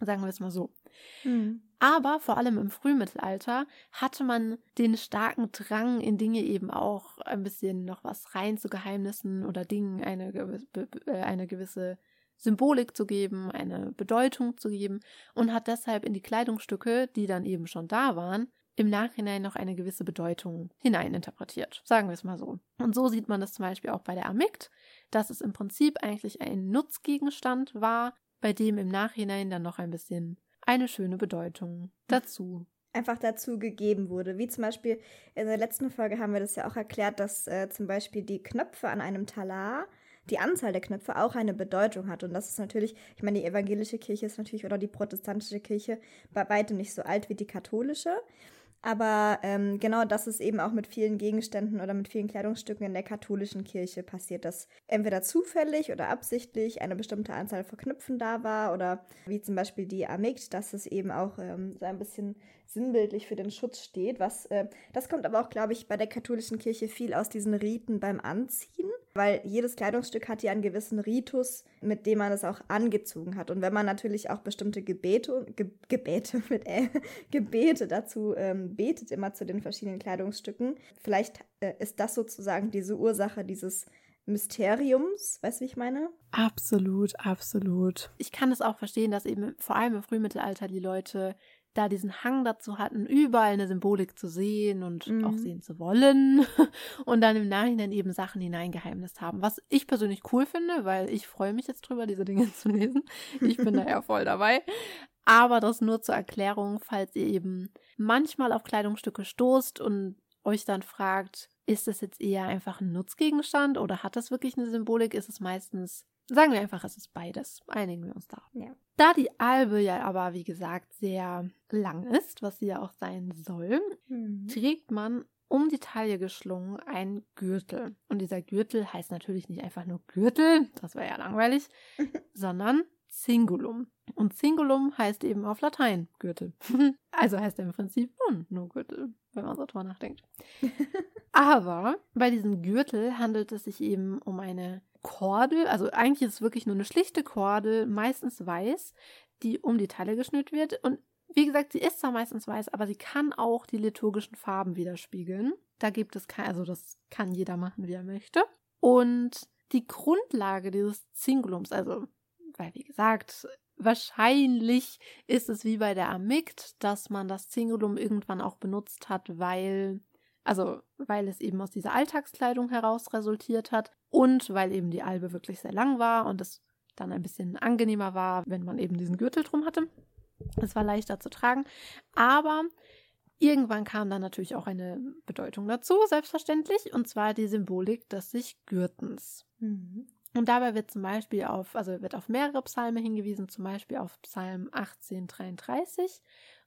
Sagen wir es mal so. Hm. Aber vor allem im Frühmittelalter hatte man den starken Drang, in Dinge eben auch ein bisschen noch was rein zu Geheimnissen oder Dingen eine, äh, eine gewisse Symbolik zu geben, eine Bedeutung zu geben und hat deshalb in die Kleidungsstücke, die dann eben schon da waren, im Nachhinein noch eine gewisse Bedeutung hineininterpretiert. Sagen wir es mal so. Und so sieht man das zum Beispiel auch bei der Amikt, dass es im Prinzip eigentlich ein Nutzgegenstand war, bei dem im Nachhinein dann noch ein bisschen eine schöne Bedeutung dazu. einfach dazu gegeben wurde. Wie zum Beispiel in der letzten Folge haben wir das ja auch erklärt, dass äh, zum Beispiel die Knöpfe an einem Talar, die Anzahl der Knöpfe auch eine Bedeutung hat. Und das ist natürlich, ich meine, die evangelische Kirche ist natürlich oder die protestantische Kirche bei weitem nicht so alt wie die katholische. Aber ähm, genau das ist eben auch mit vielen Gegenständen oder mit vielen Kleidungsstücken in der katholischen Kirche passiert, dass entweder zufällig oder absichtlich eine bestimmte Anzahl von Knöpfen da war oder wie zum Beispiel die Amigt, dass es eben auch ähm, so ein bisschen sinnbildlich für den Schutz steht. Was, äh, das kommt aber auch, glaube ich, bei der katholischen Kirche viel aus diesen Riten beim Anziehen, weil jedes Kleidungsstück hat ja einen gewissen Ritus, mit dem man es auch angezogen hat. Und wenn man natürlich auch bestimmte Gebete, Ge Gebete mit äh, Gebete dazu ähm, betet, immer zu den verschiedenen Kleidungsstücken, vielleicht äh, ist das sozusagen diese Ursache dieses Mysteriums, weißt du, wie ich meine? Absolut, absolut. Ich kann es auch verstehen, dass eben vor allem im Frühmittelalter die Leute da diesen Hang dazu hatten, überall eine Symbolik zu sehen und mhm. auch sehen zu wollen und dann im Nachhinein eben Sachen hineingeheimnist haben. Was ich persönlich cool finde, weil ich freue mich jetzt drüber, diese Dinge zu lesen. Ich bin da ja voll dabei. Aber das nur zur Erklärung, falls ihr eben manchmal auf Kleidungsstücke stoßt und euch dann fragt, ist das jetzt eher einfach ein Nutzgegenstand oder hat das wirklich eine Symbolik? Ist es meistens Sagen wir einfach, es ist beides. Einigen wir uns da. Ja. Da die Albe ja aber, wie gesagt, sehr lang ist, was sie ja auch sein soll, mhm. trägt man um die Taille geschlungen einen Gürtel. Und dieser Gürtel heißt natürlich nicht einfach nur Gürtel, das wäre ja langweilig, sondern Cingulum. Und Cingulum heißt eben auf Latein Gürtel. also heißt er im Prinzip nur Gürtel, wenn man so drüber nachdenkt. Aber bei diesem Gürtel handelt es sich eben um eine Kordel, also eigentlich ist es wirklich nur eine schlichte Kordel, meistens weiß, die um die Taille geschnürt wird. Und wie gesagt, sie ist zwar meistens weiß, aber sie kann auch die liturgischen Farben widerspiegeln. Da gibt es kein, also das kann jeder machen, wie er möchte. Und die Grundlage dieses Zingulums, also, weil wie gesagt, wahrscheinlich ist es wie bei der Amigt, dass man das Zingulum irgendwann auch benutzt hat, weil also, weil es eben aus dieser Alltagskleidung heraus resultiert hat und weil eben die Albe wirklich sehr lang war und es dann ein bisschen angenehmer war, wenn man eben diesen Gürtel drum hatte. Es war leichter zu tragen. Aber irgendwann kam dann natürlich auch eine Bedeutung dazu, selbstverständlich, und zwar die Symbolik des sich Gürtens. Mhm. Und dabei wird zum Beispiel auf, also wird auf mehrere Psalme hingewiesen, zum Beispiel auf Psalm 1833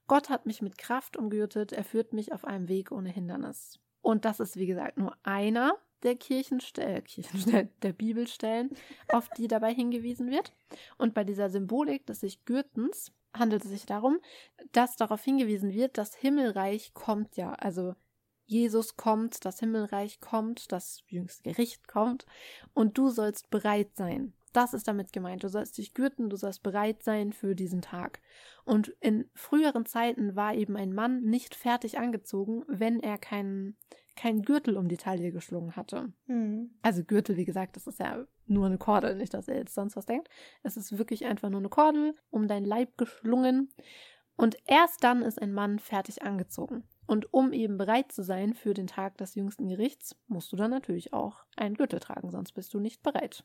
Gott hat mich mit Kraft umgürtet, er führt mich auf einem Weg ohne Hindernis. Und das ist, wie gesagt, nur einer der Kirchenstellen, Kirchenstellen, der Bibelstellen, auf die dabei hingewiesen wird. Und bei dieser Symbolik des sich Gürtens handelt es sich darum, dass darauf hingewiesen wird, das Himmelreich kommt ja, also Jesus kommt, das Himmelreich kommt, das jüngste Gericht kommt und du sollst bereit sein. Das ist damit gemeint. Du sollst dich gürten, du sollst bereit sein für diesen Tag. Und in früheren Zeiten war eben ein Mann nicht fertig angezogen, wenn er keinen keinen Gürtel um die Taille geschlungen hatte. Mhm. Also Gürtel, wie gesagt, das ist ja nur eine Kordel, nicht, dass er jetzt sonst was denkt. Es ist wirklich einfach nur eine Kordel um deinen Leib geschlungen. Und erst dann ist ein Mann fertig angezogen. Und um eben bereit zu sein für den Tag des jüngsten Gerichts, musst du dann natürlich auch einen Gürtel tragen, sonst bist du nicht bereit.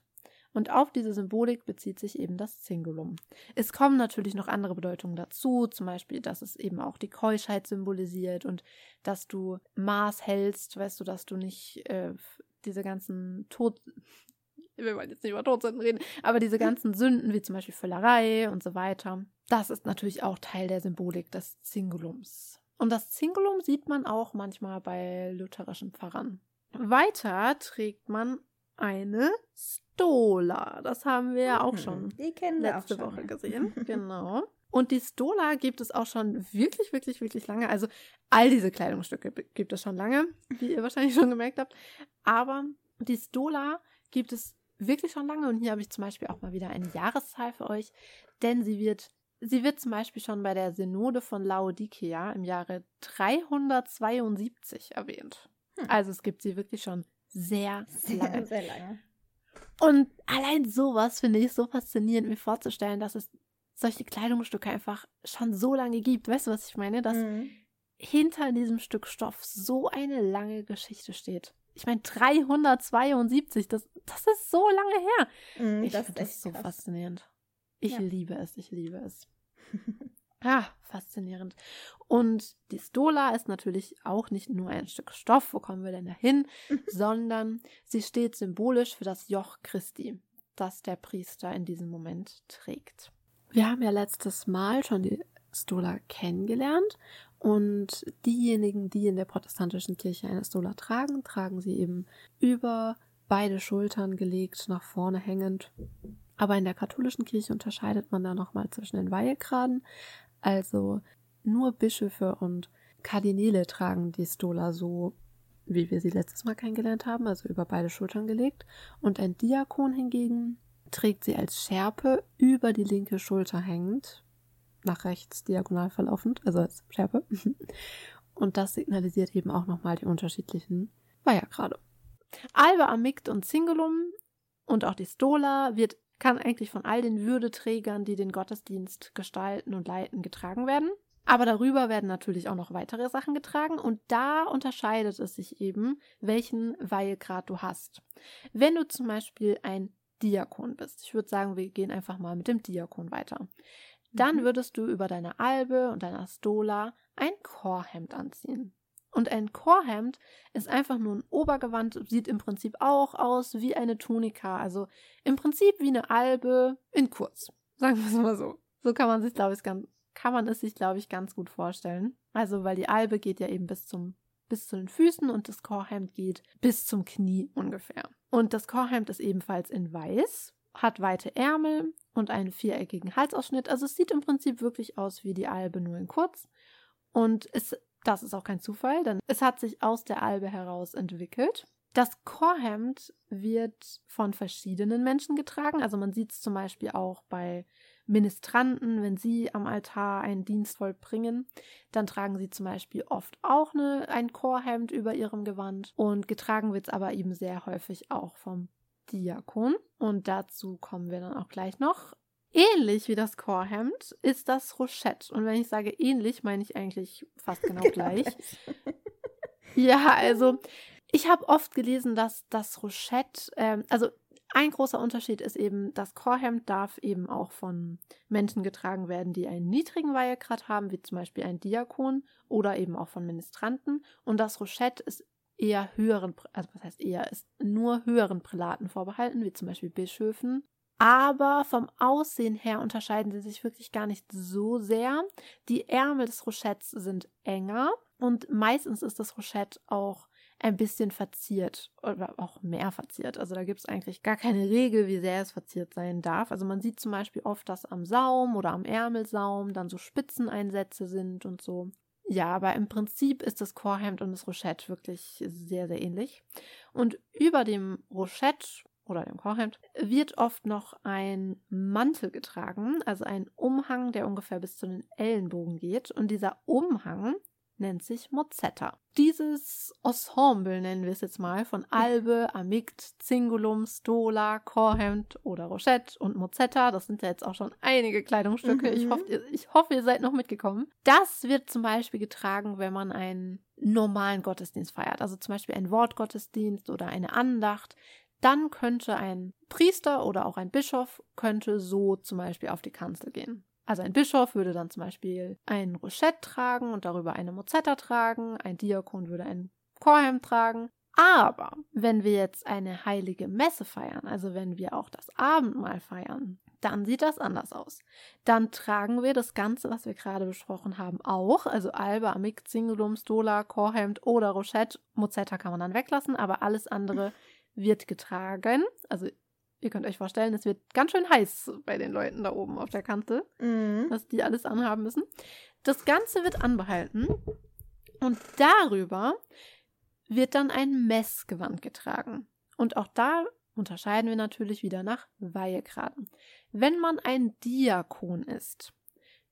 Und auf diese Symbolik bezieht sich eben das Zingulum. Es kommen natürlich noch andere Bedeutungen dazu, zum Beispiel, dass es eben auch die Keuschheit symbolisiert und dass du Maß hältst, weißt du, dass du nicht äh, diese ganzen Tod wir wollen jetzt nicht über Todsünden reden, aber diese ganzen Sünden, wie zum Beispiel Völlerei und so weiter, das ist natürlich auch Teil der Symbolik des Zingulums. Und das Zingulum sieht man auch manchmal bei lutherischen Pfarrern. Weiter trägt man eine Stola. Das haben wir ja auch mhm. schon die kennen letzte auch schon. Woche gesehen. genau. Und die Stola gibt es auch schon wirklich, wirklich, wirklich lange. Also all diese Kleidungsstücke gibt es schon lange, wie ihr wahrscheinlich schon gemerkt habt. Aber die Stola gibt es wirklich schon lange. Und hier habe ich zum Beispiel auch mal wieder eine Jahreszahl für euch, denn sie wird, sie wird zum Beispiel schon bei der Synode von Laodicea im Jahre 372 erwähnt. Hm. Also es gibt sie wirklich schon sehr, sehr lange. Sehr lange. Und allein sowas finde ich so faszinierend, mir vorzustellen, dass es solche Kleidungsstücke einfach schon so lange gibt. Weißt du, was ich meine? Dass mhm. hinter diesem Stück Stoff so eine lange Geschichte steht. Ich meine, 372, das, das ist so lange her. Mhm, ich finde das so krass. faszinierend. Ich ja. liebe es, ich liebe es. Ah, faszinierend. Und die Stola ist natürlich auch nicht nur ein Stück Stoff, wo kommen wir denn dahin, sondern sie steht symbolisch für das Joch Christi, das der Priester in diesem Moment trägt. Wir haben ja letztes Mal schon die Stola kennengelernt Und diejenigen, die in der protestantischen Kirche eine Stola tragen, tragen sie eben über beide Schultern gelegt, nach vorne hängend. Aber in der katholischen Kirche unterscheidet man da nochmal zwischen den Weilgraden. Also nur Bischöfe und Kardinäle tragen die Stola so, wie wir sie letztes Mal kennengelernt haben, also über beide Schultern gelegt. Und ein Diakon hingegen trägt sie als Schärpe über die linke Schulter hängend, nach rechts diagonal verlaufend, also als Schärpe. Und das signalisiert eben auch nochmal die unterschiedlichen Weihergrade. Alba Amict und Cingulum und auch die Stola wird, kann eigentlich von all den Würdeträgern, die den Gottesdienst gestalten und leiten, getragen werden. Aber darüber werden natürlich auch noch weitere Sachen getragen und da unterscheidet es sich eben, welchen Weihgrad du hast. Wenn du zum Beispiel ein Diakon bist, ich würde sagen, wir gehen einfach mal mit dem Diakon weiter, dann mhm. würdest du über deine Albe und deine Stola ein Chorhemd anziehen. Und ein Chorhemd ist einfach nur ein Obergewand, sieht im Prinzip auch aus wie eine Tunika, also im Prinzip wie eine Albe in kurz. Sagen wir es mal so. So kann man sich, glaube ich, ganz, kann man es sich, glaube ich, ganz gut vorstellen. Also, weil die Albe geht ja eben bis zum bis zu den Füßen und das Chorhemd geht bis zum Knie ungefähr. Und das Chorhemd ist ebenfalls in weiß, hat weite Ärmel und einen viereckigen Halsausschnitt. Also es sieht im Prinzip wirklich aus wie die Albe, nur in kurz. Und es das ist auch kein Zufall, denn es hat sich aus der Albe heraus entwickelt. Das Chorhemd wird von verschiedenen Menschen getragen. Also man sieht es zum Beispiel auch bei Ministranten, wenn sie am Altar einen Dienst vollbringen, dann tragen sie zum Beispiel oft auch eine, ein Chorhemd über ihrem Gewand. Und getragen wird es aber eben sehr häufig auch vom Diakon. Und dazu kommen wir dann auch gleich noch. Ähnlich wie das Chorhemd ist das Rochette. Und wenn ich sage ähnlich, meine ich eigentlich fast genau, genau gleich. ja, also ich habe oft gelesen, dass das Rochette, ähm, also ein großer Unterschied ist eben, das Chorhemd darf eben auch von Menschen getragen werden, die einen niedrigen Weihegrad haben, wie zum Beispiel ein Diakon oder eben auch von Ministranten. Und das Rochette ist eher höheren, also was heißt eher, ist nur höheren Prälaten vorbehalten, wie zum Beispiel Bischöfen aber vom Aussehen her unterscheiden sie sich wirklich gar nicht so sehr. Die Ärmel des Rochettes sind enger und meistens ist das Rochette auch ein bisschen verziert oder auch mehr verziert. Also da gibt es eigentlich gar keine Regel, wie sehr es verziert sein darf. Also man sieht zum Beispiel oft, dass am Saum oder am Ärmelsaum dann so Spitzeneinsätze sind und so. Ja, aber im Prinzip ist das Chorhemd und das Rochette wirklich sehr, sehr ähnlich. Und über dem Rochette oder dem Chorhemd, wird oft noch ein Mantel getragen, also ein Umhang, der ungefähr bis zu den Ellenbogen geht. Und dieser Umhang nennt sich Mozzetta. Dieses Ensemble nennen wir es jetzt mal von Albe, Amict, Zingulum, Stola, Chorhemd oder Rochette und Mozzetta. Das sind ja jetzt auch schon einige Kleidungsstücke. Mhm. Ich, hoffe, ich hoffe, ihr seid noch mitgekommen. Das wird zum Beispiel getragen, wenn man einen normalen Gottesdienst feiert. Also zum Beispiel einen Wortgottesdienst oder eine Andacht dann könnte ein Priester oder auch ein Bischof könnte so zum Beispiel auf die Kanzel gehen. Also ein Bischof würde dann zum Beispiel ein Rochette tragen und darüber eine Mozetta tragen, ein Diakon würde ein Chorhemd tragen. Aber wenn wir jetzt eine heilige Messe feiern, also wenn wir auch das Abendmahl feiern, dann sieht das anders aus. Dann tragen wir das Ganze, was wir gerade besprochen haben, auch. Also Alba, Amik, Zingulum, Stola, Chorhemd oder Rochette. Mozetta kann man dann weglassen, aber alles andere wird getragen. Also ihr könnt euch vorstellen, es wird ganz schön heiß bei den Leuten da oben auf der Kante, mhm. was die alles anhaben müssen. Das Ganze wird anbehalten und darüber wird dann ein Messgewand getragen. Und auch da unterscheiden wir natürlich wieder nach Weihegraden. Wenn man ein Diakon ist,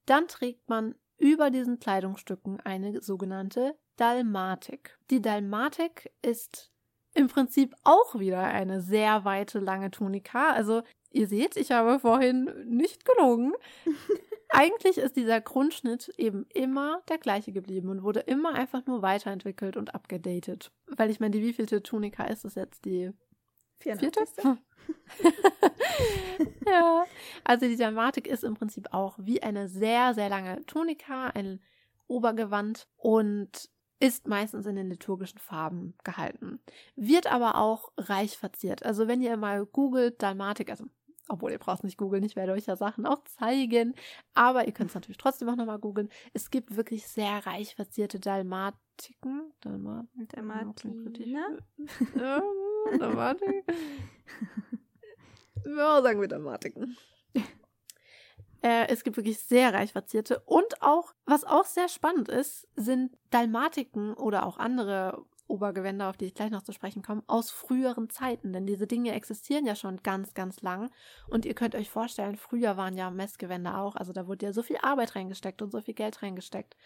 dann trägt man über diesen Kleidungsstücken eine sogenannte Dalmatik. Die Dalmatik ist im Prinzip auch wieder eine sehr weite, lange Tunika. Also ihr seht, ich habe vorhin nicht gelogen. Eigentlich ist dieser Grundschnitt eben immer der gleiche geblieben und wurde immer einfach nur weiterentwickelt und abgedatet. Weil ich meine, die wievielte Tunika ist es jetzt? Die 84. vierte? ja, also die Dramatik ist im Prinzip auch wie eine sehr, sehr lange Tunika, ein Obergewand und ist meistens in den liturgischen Farben gehalten. Wird aber auch reich verziert. Also wenn ihr mal googelt Dalmatik, also Obwohl, ihr braucht nicht googeln, ich werde euch ja Sachen auch zeigen. Aber ihr könnt es natürlich trotzdem auch nochmal googeln. Es gibt wirklich sehr reich verzierte Dalmatiken. Dalmatiken. Dalmatiner? Dalmatiken. ja, sagen wir Dalmatiken. Äh, es gibt wirklich sehr reich verzierte. Und auch, was auch sehr spannend ist, sind Dalmatiken oder auch andere Obergewänder, auf die ich gleich noch zu sprechen komme, aus früheren Zeiten. Denn diese Dinge existieren ja schon ganz, ganz lang. Und ihr könnt euch vorstellen, früher waren ja Messgewänder auch. Also da wurde ja so viel Arbeit reingesteckt und so viel Geld reingesteckt.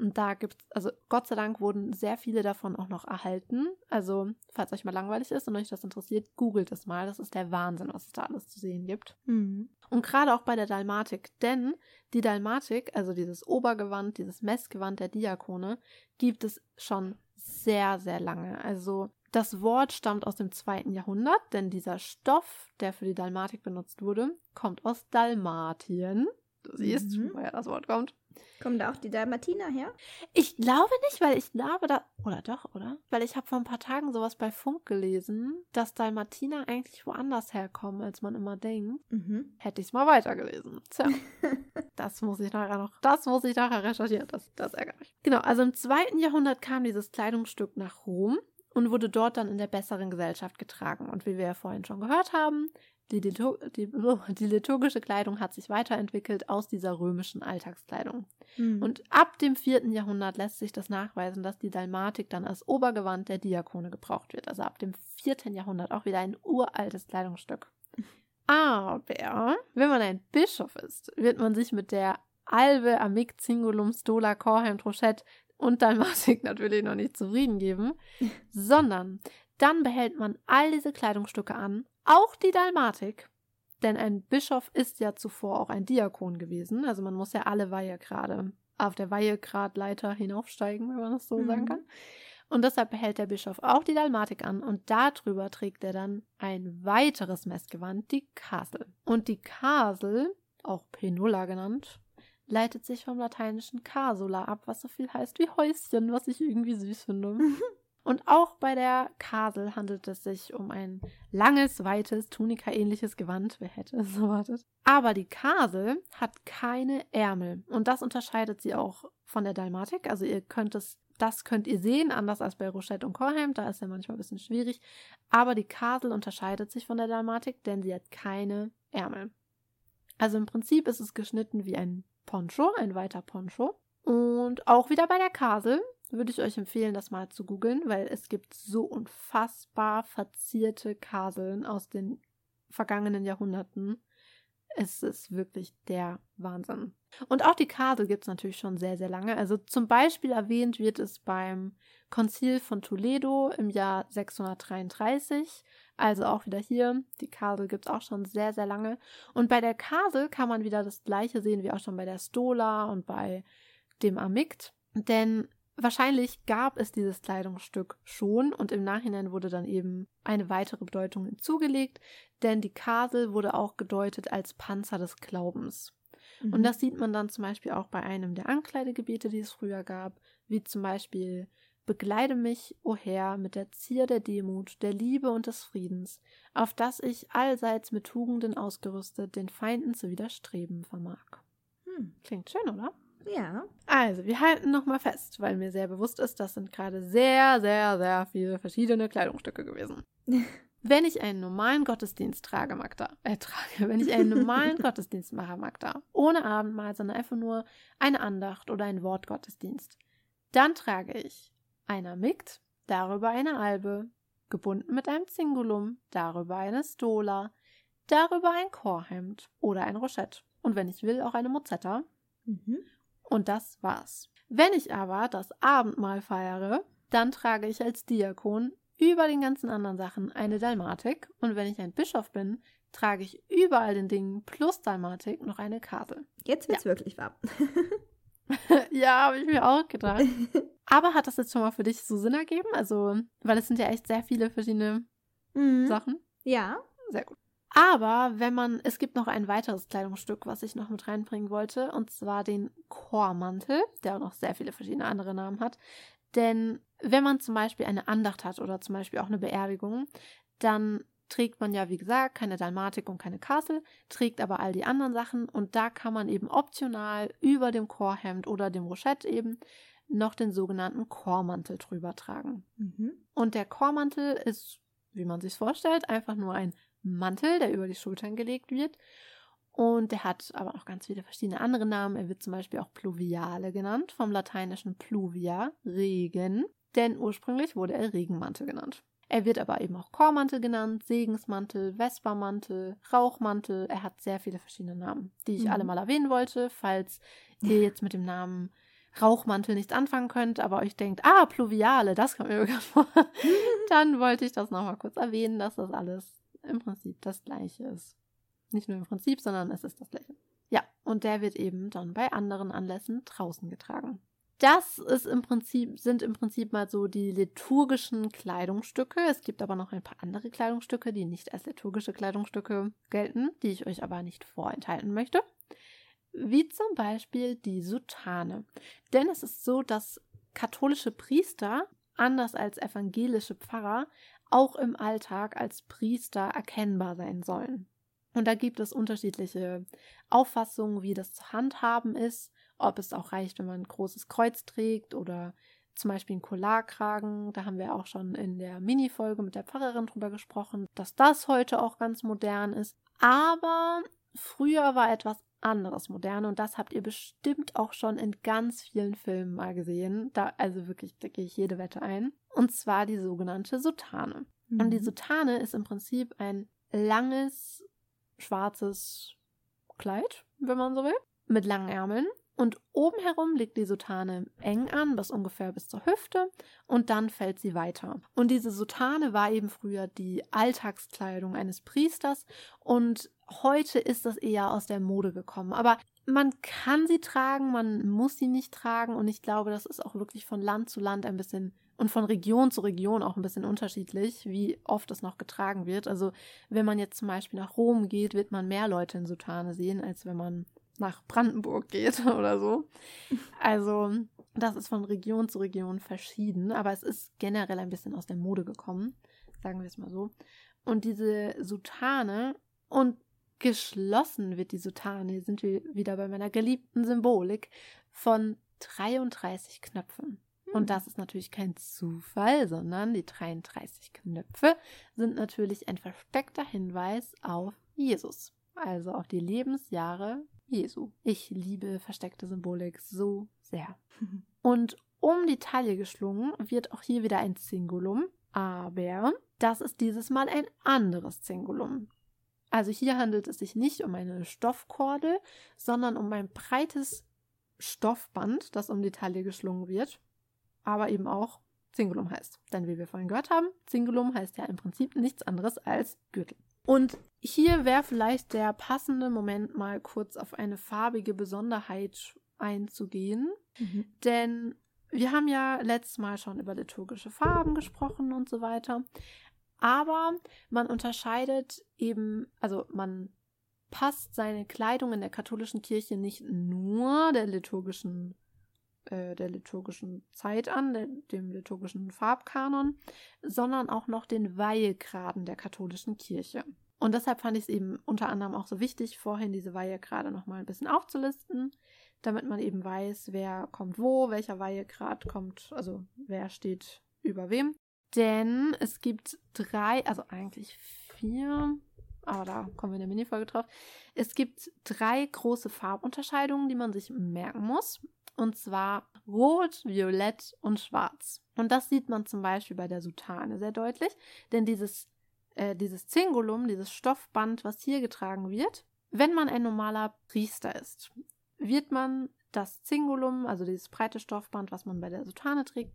Und da gibt es, also Gott sei Dank wurden sehr viele davon auch noch erhalten. Also, falls euch mal langweilig ist und euch das interessiert, googelt es mal. Das ist der Wahnsinn, was es da alles zu sehen gibt. Mhm. Und gerade auch bei der Dalmatik, denn die Dalmatik, also dieses Obergewand, dieses Messgewand der Diakone, gibt es schon sehr, sehr lange. Also das Wort stammt aus dem zweiten Jahrhundert, denn dieser Stoff, der für die Dalmatik benutzt wurde, kommt aus Dalmatien. Du siehst, Mhm. woher das Wort kommt. Kommen da auch die Dalmatiner her? Ich glaube nicht, weil ich glaube da. Oder doch, oder? Weil ich habe vor ein paar Tagen sowas bei Funk gelesen, dass Dalmatiner eigentlich woanders herkommen, als man immer denkt. Mhm. Hätte ich es mal weitergelesen. Tja. das muss ich nachher noch. Das muss ich nachher recherchieren. Das, das ärgert mich. Genau, also im zweiten Jahrhundert kam dieses Kleidungsstück nach Rom und wurde dort dann in der besseren Gesellschaft getragen. Und wie wir ja vorhin schon gehört haben, die, Litur die, die liturgische Kleidung hat sich weiterentwickelt aus dieser römischen Alltagskleidung. Mhm. Und ab dem vierten Jahrhundert lässt sich das nachweisen, dass die Dalmatik dann als Obergewand der Diakone gebraucht wird. Also ab dem vierten Jahrhundert auch wieder ein uraltes Kleidungsstück. Aber wenn man ein Bischof ist, wird man sich mit der Albe, Amik, Cingulum, Stola, Chorheim, Trochette und Dalmatik natürlich noch nicht zufrieden geben, sondern dann behält man all diese Kleidungsstücke an, auch die Dalmatik. Denn ein Bischof ist ja zuvor auch ein Diakon gewesen. Also man muss ja alle Weihegrade auf der Weihegradleiter hinaufsteigen, wenn man das so Mhm. sagen kann. Und deshalb behält der Bischof auch die Dalmatik an und darüber trägt er dann ein weiteres Messgewand, die Kasel. Und die Kasel, auch Penulla genannt, leitet sich vom lateinischen casula ab, was so viel heißt wie Häuschen, was ich irgendwie süß finde. Und auch bei der Kasel handelt es sich um ein langes, weites, Tunika-ähnliches Gewand. Wer hätte es erwartet? Aber die Kasel hat keine Ärmel. Und das unterscheidet sie auch von der Dalmatik. Also ihr könnt es, das könnt ihr sehen, anders als bei Rochette und Korheim. Da ist ja manchmal ein bisschen schwierig. Aber die Kasel unterscheidet sich von der Dalmatik, denn sie hat keine Ärmel. Also im Prinzip ist es geschnitten wie ein Poncho, ein weiter Poncho. Und auch wieder bei der Kasel würde ich euch empfehlen, das mal zu googeln, weil es gibt so unfassbar verzierte Kaseln aus den vergangenen Jahrhunderten. Es ist wirklich der Wahnsinn. Und auch die Kasel gibt es natürlich schon sehr, sehr lange. Also zum Beispiel erwähnt wird es beim Konzil von Toledo im Jahr 633. Also auch wieder hier. Die Kasel gibt es auch schon sehr, sehr lange. Und bei der Kasel kann man wieder das gleiche sehen wie auch schon bei der Stola und bei dem Amikt. Denn wahrscheinlich gab es dieses Kleidungsstück schon und im Nachhinein wurde dann eben eine weitere Bedeutung hinzugelegt, denn die Kasel wurde auch gedeutet als Panzer des Glaubens. Mhm. Und das sieht man dann zum Beispiel auch bei einem der Ankleidegebete, die es früher gab, wie zum Beispiel Begleite mich, o Herr, mit der Zier der Demut, der Liebe und des Friedens, auf dass ich allseits mit Tugenden ausgerüstet den Feinden zu widerstreben vermag. Hm. Klingt schön, oder? Ja. Also, wir halten nochmal fest, weil mir sehr bewusst ist, das sind gerade sehr, sehr, sehr viele verschiedene Kleidungsstücke gewesen. Wenn ich einen normalen Gottesdienst trage, Magda, äh, trage, wenn ich einen normalen Gottesdienst mache, Magda, ohne Abendmahl, sondern einfach nur eine Andacht oder ein Wortgottesdienst, dann trage ich einer Mikt, darüber eine Albe, gebunden mit einem Zingulum, darüber eine Stola, darüber ein Chorhemd oder ein Rochett. Und wenn ich will, auch eine Mozetta. Mhm. Und das war's. Wenn ich aber das Abendmahl feiere, dann trage ich als Diakon über den ganzen anderen Sachen eine Dalmatik. Und wenn ich ein Bischof bin, trage ich über all den Dingen plus Dalmatik noch eine Kasel. Jetzt wird's wirklich warm. ja, habe ich mir auch gedacht. Aber hat das jetzt schon mal für dich so Sinn ergeben? Also, weil es sind ja echt sehr viele verschiedene Mhm. Sachen. Ja. Sehr gut. Aber wenn man, es gibt noch ein weiteres Kleidungsstück, was ich noch mit reinbringen wollte, und zwar den Chormantel, der auch noch sehr viele verschiedene andere Namen hat. Denn wenn man zum Beispiel eine Andacht hat oder zum Beispiel auch eine Beerdigung, dann trägt man ja, wie gesagt, keine Dalmatik und keine Castle, trägt aber all die anderen Sachen und da kann man eben optional über dem Chorhemd oder dem Rochette eben noch den sogenannten Chormantel drüber tragen. Mhm. Und der Chormantel ist, wie man sich vorstellt, einfach nur ein Mantel, der über die Schultern gelegt wird. Und der hat aber noch ganz viele verschiedene andere Namen. Er wird zum Beispiel auch Pluviale genannt, vom lateinischen Pluvia, Regen, denn ursprünglich wurde er Regenmantel genannt. Er wird aber eben auch Chormantel genannt, Segensmantel, Vespermantel, Rauchmantel. Er hat sehr viele verschiedene Namen, die ich mhm. alle mal erwähnen wollte, falls ihr jetzt mit dem Namen Rauchmantel nichts anfangen könnt, aber euch denkt, ah, Pluviale, das kommt mir bekannt vor. Dann wollte ich das nochmal kurz erwähnen, dass das alles im Prinzip das gleiche ist. Nicht nur im Prinzip, sondern es ist das gleiche. Ja, und der wird eben dann bei anderen Anlässen draußen getragen das ist im Prinzip, sind im Prinzip mal so die liturgischen Kleidungsstücke. Es gibt aber noch ein paar andere Kleidungsstücke, die nicht als liturgische Kleidungsstücke gelten, die ich euch aber nicht vorenthalten möchte. Wie zum Beispiel die Soutane. Denn es ist so, dass katholische Priester, anders als evangelische Pfarrer, auch im Alltag als Priester erkennbar sein sollen. Und da gibt es unterschiedliche Auffassungen, wie das zu handhaben ist ob es auch reicht, wenn man ein großes Kreuz trägt oder zum Beispiel einen Collarkragen. Da haben wir auch schon in der Mini-Folge mit der Pfarrerin drüber gesprochen, dass das heute auch ganz modern ist. Aber früher war etwas anderes modern und das habt ihr bestimmt auch schon in ganz vielen Filmen mal gesehen. Da, also wirklich, da gehe ich jede Wette ein. Und zwar die sogenannte Sutane. Mhm. Und die mhm. Sutane ist im Prinzip ein langes, schwarzes Kleid, wenn man so will, mit langen Ärmeln und oben herum liegt die Soutane eng an, bis ungefähr bis zur Hüfte und dann fällt sie weiter. Und diese Soutane war eben früher die Alltagskleidung eines Priesters und heute ist das eher aus der Mode gekommen. Aber man kann sie tragen, man muss sie nicht tragen und ich glaube, das ist auch wirklich von Land zu Land ein bisschen und von Region zu Region auch ein bisschen unterschiedlich, wie oft es noch getragen wird. Also wenn man jetzt zum Beispiel nach Rom geht, wird man mehr Leute in Soutane sehen, als wenn man nach Brandenburg geht oder so. Also, das ist von Region zu Region verschieden, aber es ist generell ein bisschen aus der Mode gekommen, sagen wir es mal so. Und diese Sutane und geschlossen wird die Sutane, hier sind wir wieder bei meiner geliebten Symbolik, von 33 Knöpfen. Und hm. das ist natürlich kein Zufall, sondern die 33 Knöpfe sind natürlich ein versteckter Hinweis auf Jesus, also auf die Lebensjahre Jesu. Ich liebe versteckte Symbolik so sehr. Und um die Taille geschlungen wird auch hier wieder ein Zingulum, aber das ist dieses Mal ein anderes Zingulum. Also hier handelt es sich nicht um eine Stoffkordel, sondern um ein breites Stoffband, das um die Taille geschlungen wird, aber eben auch Zingulum heißt. Denn wie wir vorhin gehört haben, Zingulum heißt ja im Prinzip nichts anderes als Gürtel. Und hier wäre vielleicht der passende Moment, mal kurz auf eine farbige Besonderheit einzugehen. Mhm. Denn wir haben ja letztes Mal schon über liturgische Farben gesprochen und so weiter. Aber man unterscheidet eben, also man passt seine Kleidung in der katholischen Kirche nicht nur der liturgischen äh, der liturgischen Zeit an, der, dem liturgischen Farbkanon, sondern auch noch den Weihegraden der katholischen Kirche. Und deshalb fand ich es eben unter anderem auch so wichtig, vorhin diese Weihegrade nochmal ein bisschen aufzulisten, damit man eben weiß, wer kommt wo, welcher Weihegrad kommt, also wer steht über wem. Denn es gibt drei, also eigentlich vier, aber da kommen wir in der Minifolge drauf. Es gibt drei große Farbunterscheidungen, die man sich merken muss. Und zwar Rot, Violett und Schwarz. Und das sieht man zum Beispiel bei der Soutane sehr deutlich, denn dieses äh, dieses Zingulum, dieses Stoffband, was hier getragen wird, wenn man ein normaler Priester ist, wird man das Zingulum, also dieses breite Stoffband, was man bei der Sutane trägt,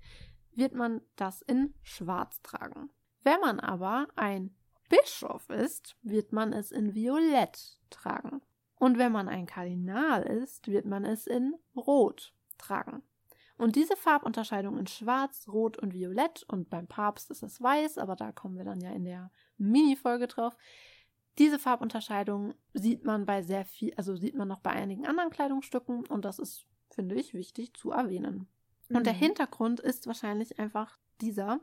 wird man das in Schwarz tragen. Wenn man aber ein Bischof ist, wird man es in Violett tragen. Und wenn man ein Kardinal ist, wird man es in Rot tragen. Und diese Farbunterscheidung in Schwarz, Rot und Violett und beim Papst ist es Weiß, aber da kommen wir dann ja in der Mini-Folge drauf. Diese Farbunterscheidung sieht man bei sehr viel, also sieht man noch bei einigen anderen Kleidungsstücken und das ist, finde ich, wichtig zu erwähnen. Mhm. Und der mhm. Hintergrund ist wahrscheinlich einfach dieser,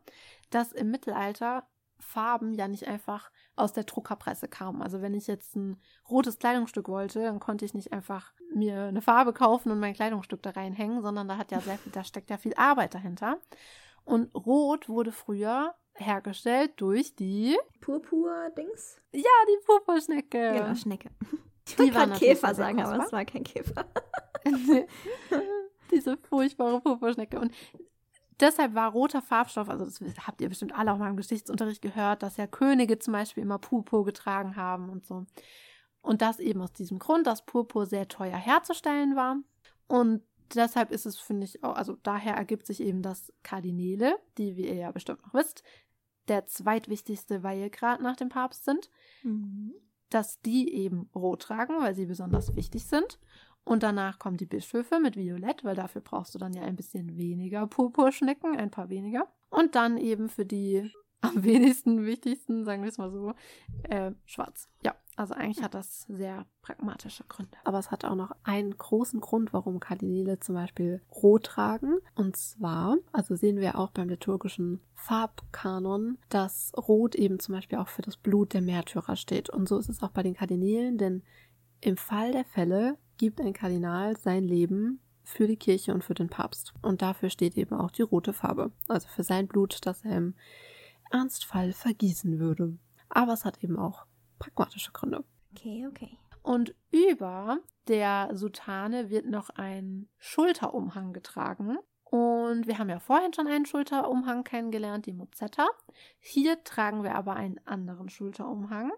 dass im Mittelalter Farben ja nicht einfach aus der Druckerpresse kamen. Also wenn ich jetzt ein rotes Kleidungsstück wollte, dann konnte ich nicht einfach mir eine Farbe kaufen und mein Kleidungsstück da reinhängen, sondern da hat ja sehr viel, da steckt ja viel Arbeit dahinter. Und Rot wurde früher hergestellt durch die Purpur-Dings? Ja, die Purpurschnecke. Genau, Schnecke. Die Ich wollte gerade Käfer sagen, aber es war kein Käfer. Diese furchtbare Purpurschnecke. Und deshalb war roter Farbstoff, also das habt ihr bestimmt alle auch mal im Geschichtsunterricht gehört, dass ja Könige zum Beispiel immer Purpur getragen haben und so. Und das eben aus diesem Grund, dass Purpur sehr teuer herzustellen war. Und deshalb ist es, finde ich, auch, also daher ergibt sich eben, dass Kardinäle, die, wie ihr ja bestimmt noch wisst, der zweitwichtigste Weihegrad nach dem Papst sind, Mhm. dass die eben rot tragen, weil sie besonders wichtig sind. Und danach kommen die Bischöfe mit Violett, weil dafür brauchst du dann ja ein bisschen weniger Purpurschnecken, ein paar weniger. Und dann eben für die am wenigsten wichtigsten, sagen wir es mal so, äh, schwarz. Ja, also eigentlich hat das sehr pragmatische Gründe. Aber es hat auch noch einen großen Grund, warum Kardinäle zum Beispiel rot tragen. Und zwar, also sehen wir auch beim liturgischen Farbkanon, dass Rot eben zum Beispiel auch für das Blut der Märtyrer steht. Und so ist es auch bei den Kardinälen, denn im Fall der Fälle gibt ein Kardinal sein Leben für die Kirche und für den Papst. Und dafür steht eben auch die rote Farbe. Also für sein Blut, das er im Ernstfall vergießen würde. Aber es hat eben auch pragmatische Gründe. Okay, okay. Und über der Soutane wird noch ein Schulterumhang getragen. Und wir haben ja vorhin schon einen Schulterumhang kennengelernt, die Mozzetta. Hier tragen wir aber einen anderen Schulterumhang.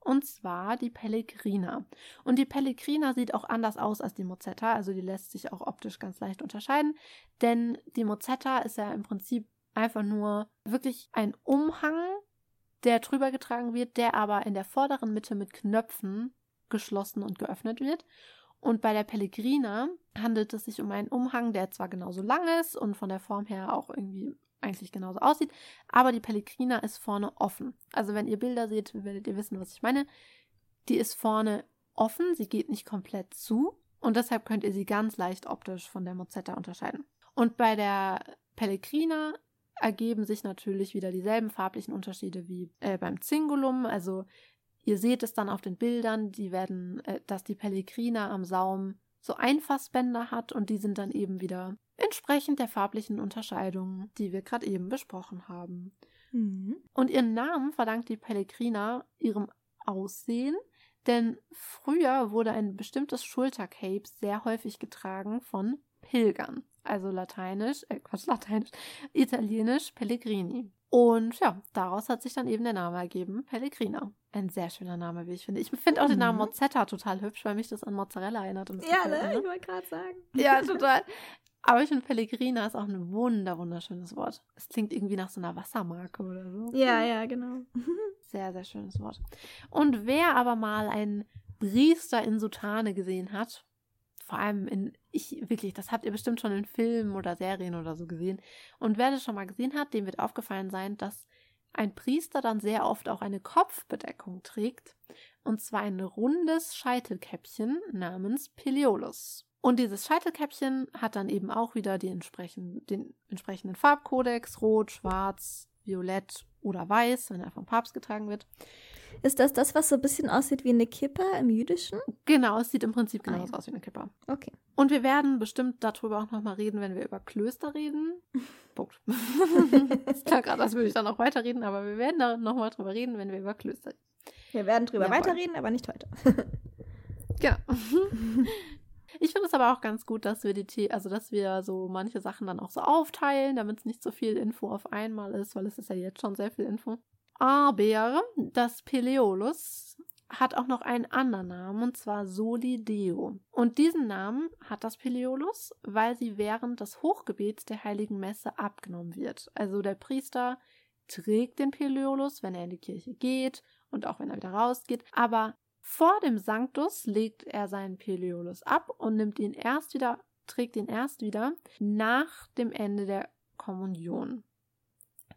Und zwar die Pellegrina. Und die Pellegrina sieht auch anders aus als die Mozzetta, also die lässt sich auch optisch ganz leicht unterscheiden. Denn die Mozzetta ist ja im Prinzip einfach nur wirklich ein Umhang, der drüber getragen wird, der aber in der vorderen Mitte mit Knöpfen geschlossen und geöffnet wird. Und bei der Pellegrina handelt es sich um einen Umhang, der zwar genauso lang ist und von der Form her auch irgendwie eigentlich genauso aussieht, aber die Pellegrina ist vorne offen. Also wenn ihr Bilder seht, werdet ihr wissen, was ich meine. Die ist vorne offen, sie geht nicht komplett zu und deshalb könnt ihr sie ganz leicht optisch von der Mozzetta unterscheiden. Und bei der Pellegrina ergeben sich natürlich wieder dieselben farblichen Unterschiede wie äh, beim Zingulum. Also ihr seht es dann auf den Bildern, die werden, äh, dass die Pellegrina am Saum so Einfassbänder hat und die sind dann eben wieder entsprechend der farblichen Unterscheidungen, die wir gerade eben besprochen haben. Mhm. Und ihren Namen verdankt die Pellegrina ihrem Aussehen, denn früher wurde ein bestimmtes Schultercape sehr häufig getragen von Pilgern. Also lateinisch, äh Quatsch, lateinisch, italienisch Pellegrini. Und ja, daraus hat sich dann eben der Name ergeben, Pellegrina. Ein sehr schöner Name, wie ich finde. Ich finde auch den Namen Mhm. Mozzetta total hübsch, weil mich das an Mozzarella erinnert. Ja, ne? Ich wollte gerade sagen. ja, total. Aber ich finde, Pellegrina ist auch ein wunder, wunderschönes Wort. Es klingt irgendwie nach so einer Wassermarke oder so. Ja, ja, genau. Sehr, sehr schönes Wort. Und wer aber mal einen Priester in Soutane gesehen hat, vor allem in, ich wirklich, das habt ihr bestimmt schon in Filmen oder Serien oder so gesehen. Und wer das schon mal gesehen hat, dem wird aufgefallen sein, dass ein Priester dann sehr oft auch eine Kopfbedeckung trägt. Und zwar ein rundes Scheitelkäppchen namens Peleolus. Und dieses Scheitelkäppchen hat dann eben auch wieder die entsprechend, den entsprechenden Farbkodex, rot, schwarz, violett oder weiß, wenn er vom Papst getragen wird. Ist das das, was so ein bisschen aussieht wie eine Kippa im Jüdischen? Genau, es sieht im Prinzip Ah, genauso ja. aus wie eine Kippa. Okay. Und wir werden bestimmt darüber auch nochmal reden, wenn wir über Klöster reden. Punkt. ist klar gerade, das würde ich dann auch weiterreden, aber wir werden da nochmal drüber reden, wenn wir über Klöster reden. Wir werden drüber Jawohl. weiterreden, aber nicht heute. Genau. Ich finde es aber auch ganz gut, dass wir die The also dass wir so manche Sachen dann auch so aufteilen, damit es nicht so viel Info auf einmal ist, weil es ist ja jetzt schon sehr viel Info. Aber das Peleolus hat auch noch einen anderen Namen, und zwar Solideo. Und diesen Namen hat das Peleolus, weil sie während des Hochgebets der Heiligen Messe abgenommen wird. Also der Priester trägt den Peleolus, wenn er in die Kirche geht und auch wenn er wieder rausgeht, aber vor dem Sanctus legt er seinen Peleolus ab und nimmt ihn erst wieder, trägt ihn erst wieder nach dem Ende der Kommunion.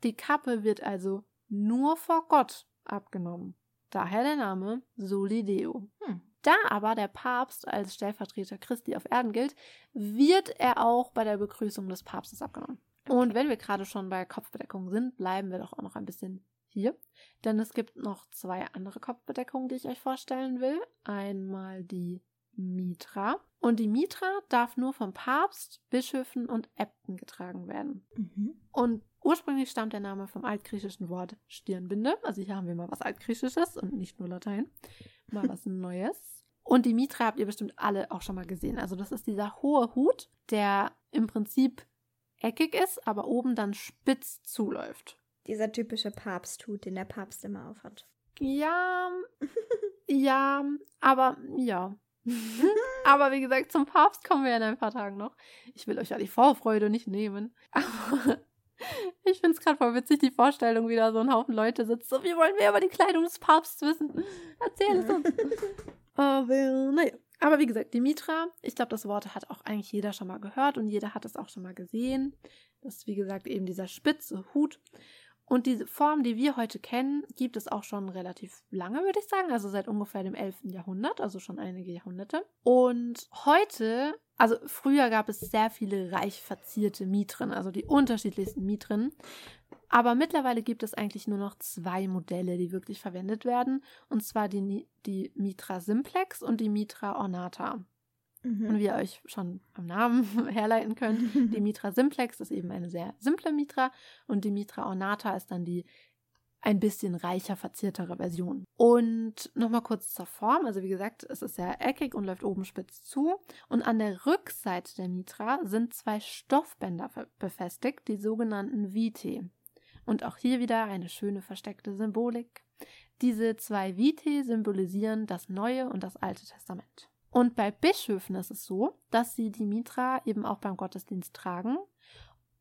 Die Kappe wird also nur vor Gott abgenommen. Daher der Name Solideo. Hm. Da aber der Papst als Stellvertreter Christi auf Erden gilt, wird er auch bei der Begrüßung des Papstes abgenommen. Und wenn wir gerade schon bei Kopfbedeckung sind, bleiben wir doch auch noch ein bisschen hier. Denn es gibt noch zwei andere Kopfbedeckungen, die ich euch vorstellen will. Einmal die Mitra. Und die Mitra darf nur vom Papst, Bischöfen und Äbten getragen werden. Mhm. Und ursprünglich stammt der Name vom altgriechischen Wort Stirnbinde. Also hier haben wir mal was altgriechisches und nicht nur Latein. Mal was Neues. Und die Mitra habt ihr bestimmt alle auch schon mal gesehen. Also das ist dieser hohe Hut, der im Prinzip eckig ist, aber oben dann spitz zuläuft. Dieser typische Papsthut, den der Papst immer aufhat. Ja, ja, aber ja. aber wie gesagt, zum Papst kommen wir in ein paar Tagen noch. Ich will euch ja die Vorfreude nicht nehmen. Aber ich finde es gerade voll witzig, die Vorstellung, wie da so ein Haufen Leute sitzt. So, wir wollen mehr über die Kleidung des Papstes wissen. Erzähl es uns. aber naja. Aber wie gesagt, Dimitra, ich glaube, das Wort hat auch eigentlich jeder schon mal gehört und jeder hat es auch schon mal gesehen. Das ist, wie gesagt, eben dieser spitze Hut. Und diese Form, die wir heute kennen, gibt es auch schon relativ lange, würde ich sagen. Also seit ungefähr dem 11. Jahrhundert, also schon einige Jahrhunderte. Und heute, also früher gab es sehr viele reich verzierte Mitren, also die unterschiedlichsten Mitren. Aber mittlerweile gibt es eigentlich nur noch zwei Modelle, die wirklich verwendet werden. Und zwar die, die Mitra Simplex und die Mitra Ornata. Mhm. Und wie ihr euch schon am Namen herleiten könnt, die Mitra Simplex ist eben eine sehr simple Mitra und die Mitra Ornata ist dann die ein bisschen reicher verziertere Version. Und nochmal kurz zur Form. Also wie gesagt, es ist sehr eckig und läuft oben spitz zu. Und an der Rückseite der Mitra sind zwei Stoffbänder befestigt, die sogenannten Vitae. Und auch hier wieder eine schöne versteckte Symbolik. Diese zwei Vitae symbolisieren das Neue und das Alte Testament. Und bei Bischöfen ist es so, dass sie die Mitra eben auch beim Gottesdienst tragen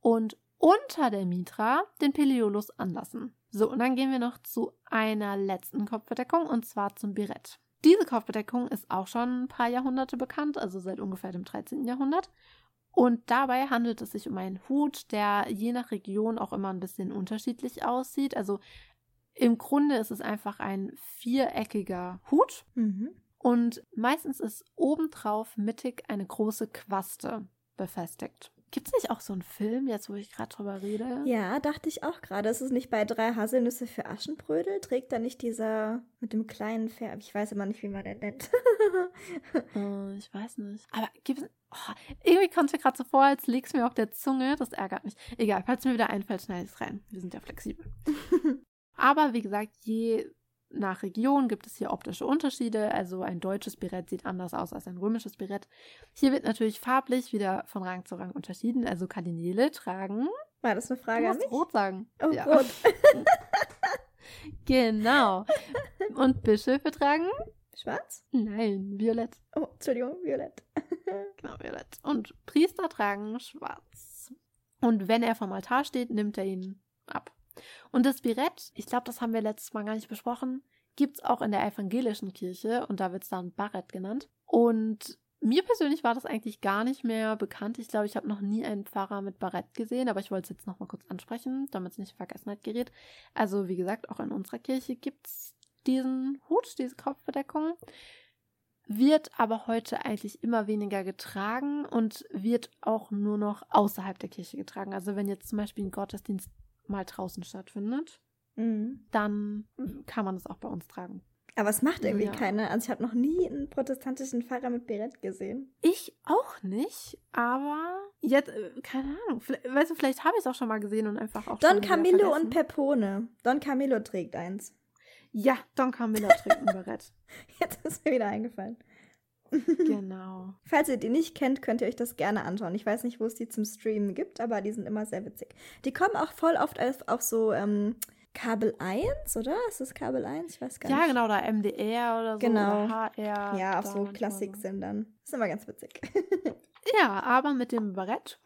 und unter der Mitra den Peleolus anlassen. So, und dann gehen wir noch zu einer letzten Kopfbedeckung und zwar zum Birett. Diese Kopfbedeckung ist auch schon ein paar Jahrhunderte bekannt, also seit ungefähr dem 13. Jahrhundert. Und dabei handelt es sich um einen Hut, der je nach Region auch immer ein bisschen unterschiedlich aussieht. Also im Grunde ist es einfach ein viereckiger Hut. Mhm. Und meistens ist obendrauf mittig eine große Quaste befestigt. Gibt es nicht auch so einen Film, jetzt wo ich gerade drüber rede? Ja, dachte ich auch gerade. Ist es nicht bei drei Haselnüsse für Aschenbrödel? Trägt da nicht dieser mit dem kleinen Pferd? Ich weiß immer nicht, wie man den nennt. oh, ich weiß nicht. Aber gibt es. Oh, irgendwie kommt es mir gerade so vor, als legst mir auf der Zunge. Das ärgert mich. Egal, falls mir wieder einfällt, schneide ich es rein. Wir sind ja flexibel. Aber wie gesagt, je nach Region gibt es hier optische Unterschiede. Also ein deutsches Birett sieht anders aus als ein römisches Birett. Hier wird natürlich farblich wieder von Rang zu Rang unterschieden. Also Kardinäle tragen. War das eine Frage du musst an mich? Rot sagen. Oh, ja. rot. genau. Und Bischöfe tragen? Schwarz? Nein, violett. Oh, Entschuldigung, violett. genau, violett. Und Priester tragen schwarz. Und wenn er vom Altar steht, nimmt er ihn ab. Und das Birett, ich glaube, das haben wir letztes Mal gar nicht besprochen, gibt es auch in der evangelischen Kirche und da wird es dann Barett genannt. Und mir persönlich war das eigentlich gar nicht mehr bekannt. Ich glaube, ich habe noch nie einen Pfarrer mit Barett gesehen, aber ich wollte es jetzt nochmal kurz ansprechen, damit es nicht in Vergessenheit gerät. Also, wie gesagt, auch in unserer Kirche gibt es diesen Hut, diese Kopfbedeckung. Wird aber heute eigentlich immer weniger getragen und wird auch nur noch außerhalb der Kirche getragen. Also, wenn jetzt zum Beispiel ein Gottesdienst mal draußen stattfindet, mhm. dann kann man es auch bei uns tragen. Aber es macht irgendwie ja. keiner. Also ich habe noch nie einen protestantischen Pfarrer mit Berett gesehen. Ich auch nicht, aber jetzt, äh, keine Ahnung. Weißt du, vielleicht habe ich es auch schon mal gesehen und einfach auch Don Camillo und Pepone. Don Camillo trägt eins. Ja, Don Camillo trägt ein Berett. Jetzt ist mir wieder eingefallen. Genau. Falls ihr die nicht kennt, könnt ihr euch das gerne anschauen. Ich weiß nicht, wo es die zum Streamen gibt, aber die sind immer sehr witzig. Die kommen auch voll oft auf, auf so ähm, Kabel 1, oder? Ist das Kabel 1? Ich weiß gar ja, nicht. Ja, genau, da MDR oder so. Genau. Oder HR. Ja, auf so Klassiksendern. Ist immer ganz witzig. ja, aber mit dem Barett.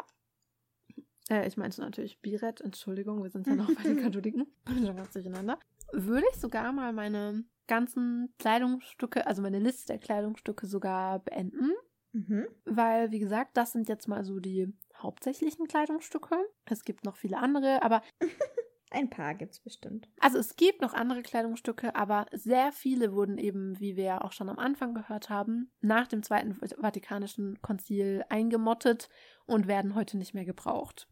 Äh, ich meinte natürlich Birett, Entschuldigung, wir sind ja noch bei den Katholiken. Bin schon ganz durcheinander. Würde ich sogar mal meine ganzen Kleidungsstücke, also meine Liste der Kleidungsstücke sogar beenden. Mhm. Weil, wie gesagt, das sind jetzt mal so die hauptsächlichen Kleidungsstücke. Es gibt noch viele andere, aber. Ein paar gibt es bestimmt. Also es gibt noch andere Kleidungsstücke, aber sehr viele wurden eben, wie wir auch schon am Anfang gehört haben, nach dem Zweiten Vatikanischen Konzil eingemottet und werden heute nicht mehr gebraucht.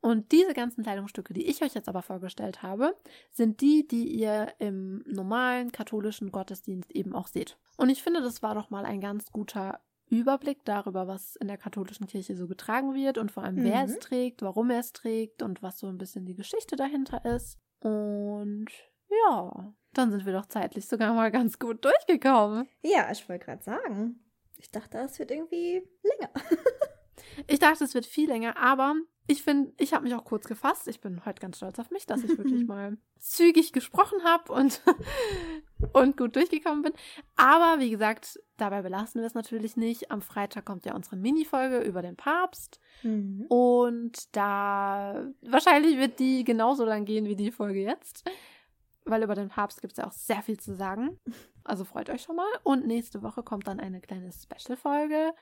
Und diese ganzen Kleidungsstücke, die ich euch jetzt aber vorgestellt habe, sind die, die ihr im normalen katholischen Gottesdienst eben auch seht. Und ich finde, das war doch mal ein ganz guter Überblick darüber, was in der katholischen Kirche so getragen wird und vor allem, wer Mhm. es trägt, warum er es trägt und was so ein bisschen die Geschichte dahinter ist. Und ja, dann sind wir doch zeitlich sogar mal ganz gut durchgekommen. Ja, ich wollte gerade sagen. Ich dachte, es wird irgendwie länger. Ich dachte, es wird viel länger, aber ich finde, ich habe mich auch kurz gefasst. Ich bin heute ganz stolz auf mich, dass ich wirklich mal zügig gesprochen habe und, und gut durchgekommen bin. Aber wie gesagt, dabei belassen wir es natürlich nicht. Am Freitag kommt ja unsere Mini-Folge über den Papst. Mhm. Und da wahrscheinlich wird die genauso lang gehen wie die Folge jetzt. Weil über den Papst gibt es ja auch sehr viel zu sagen. Also freut euch schon mal. Und nächste Woche kommt dann eine kleine Special-Folge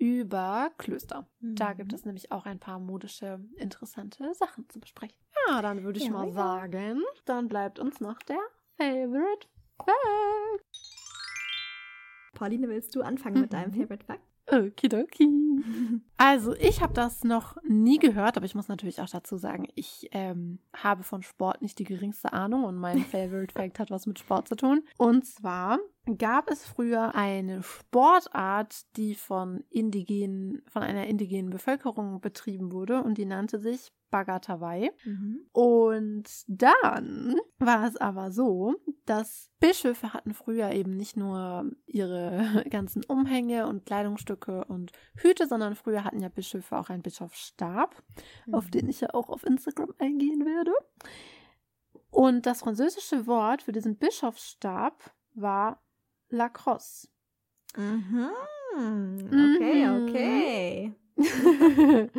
über Klöster. Da Mhm. gibt es nämlich auch ein paar modische, interessante Sachen zu besprechen. Ja, dann würde ich Ja, mal ja. sagen, dann bleibt uns noch der Favorite Fact. Pauline, willst du anfangen mit Mhm. deinem Favorite Fact? Okidoki. Also, ich habe das noch nie gehört, aber ich muss natürlich auch dazu sagen, ich ähm, habe von Sport nicht die geringste Ahnung und mein Favorite Fact hat was mit Sport zu tun. Und zwar gab es früher eine Sportart, die von indigenen, von einer indigenen Bevölkerung betrieben wurde und die nannte sich Bagatawai. Mhm. Und dann war es aber so, dass Bischöfe hatten früher eben nicht nur ihre ganzen Umhänge und Kleidungsstücke und Hüte, sondern früher hatten ja Bischöfe auch einen Bischofsstab, auf den ich ja auch auf Instagram eingehen werde. Und das französische Wort für diesen Bischofsstab war Lacrosse. Mhm. Okay, Mhm. okay.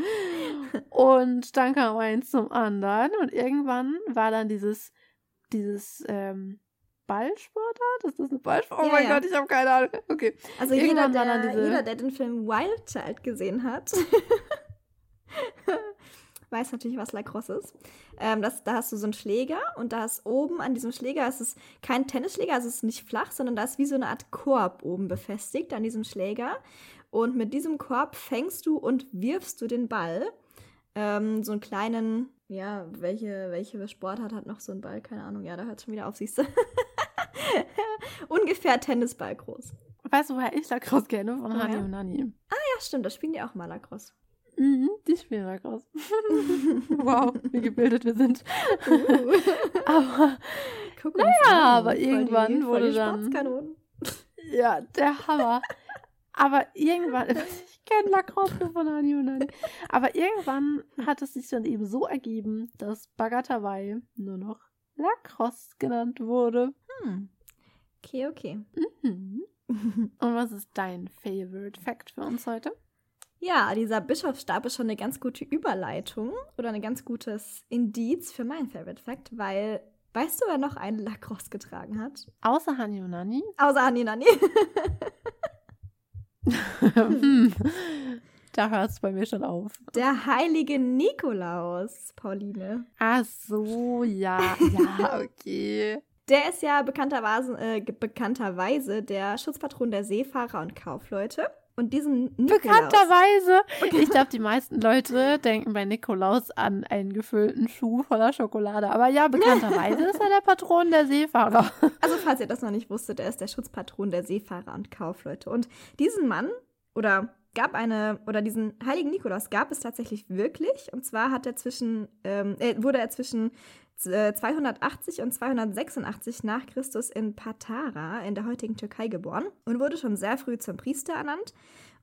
und dann kam eins zum anderen und irgendwann war dann dieses, dieses ähm, Ballsportart? Ist das eine Ballsportart? Oh Ja, mein ja. Gott, ich habe keine Ahnung. Okay. Also jeder der, diese- jeder, der den Film Wild Child gesehen hat, weiß natürlich, was Lacrosse ist. Ähm, das, da hast du so einen Schläger und da ist oben an diesem Schläger, es ist kein Tennisschläger, also es ist nicht flach, sondern da ist wie so eine Art Korb oben befestigt an diesem Schläger. Und mit diesem Korb fängst du und wirfst du den Ball. Ähm, so einen kleinen, ja, welche, welche Sportart hat noch so einen Ball? Keine Ahnung. Ja, da hört schon wieder auf, siehst du. Ungefähr Tennisball groß. Weißt du, woher ich Lacrosse kenne? Von Hani Woher? und Nani. Ja, stimmt, das spielen die auch mal Lacrosse. Mhm, die spielen Lacrosse. wow, wie gebildet wir sind. Uh. Aber Guck uns Naja, an, aber die- irgendwann voll wurde die dann- ja, der Hammer. Aber irgendwann, ich kenne Lacrosse nur von Hani und Nani. Aber irgendwann hat es sich dann eben so ergeben, dass Bagatawai nur noch Lacrosse genannt wurde. Hm. Okay, okay. Mhm. Und was ist dein Favorite Fact für uns heute? Ja, dieser Bischofsstab ist schon eine ganz gute Überleitung oder ein ganz gutes Indiz für mein Favorite Fact, weil weißt du, wer noch einen Lacrosse getragen hat? Außer Hani und Nani? Außer Anni Nani. Hm. da hört es bei mir schon auf. Der heilige Nikolaus, Pauline. Ach so, ja, ja, okay. Der ist ja bekannterweise, äh, bekannterweise der Schutzpatron der Seefahrer und Kaufleute. Und diesen Nikolaus. Bekannterweise. Ich glaube, die meisten Leute denken bei Nikolaus an einen gefüllten Schuh voller Schokolade. Aber ja, bekannterweise ist er der Patron der Seefahrer. Also, falls ihr das noch nicht wusstet, er ist der Schutzpatron der Seefahrer und Kaufleute. Und diesen Mann oder gab eine, oder diesen heiligen Nikolaus gab es tatsächlich wirklich. Und zwar hat er zwischen, ähm, äh, wurde er zwischen 280 und 286 nach Christus in Patara in der heutigen Türkei geboren und wurde schon sehr früh zum Priester ernannt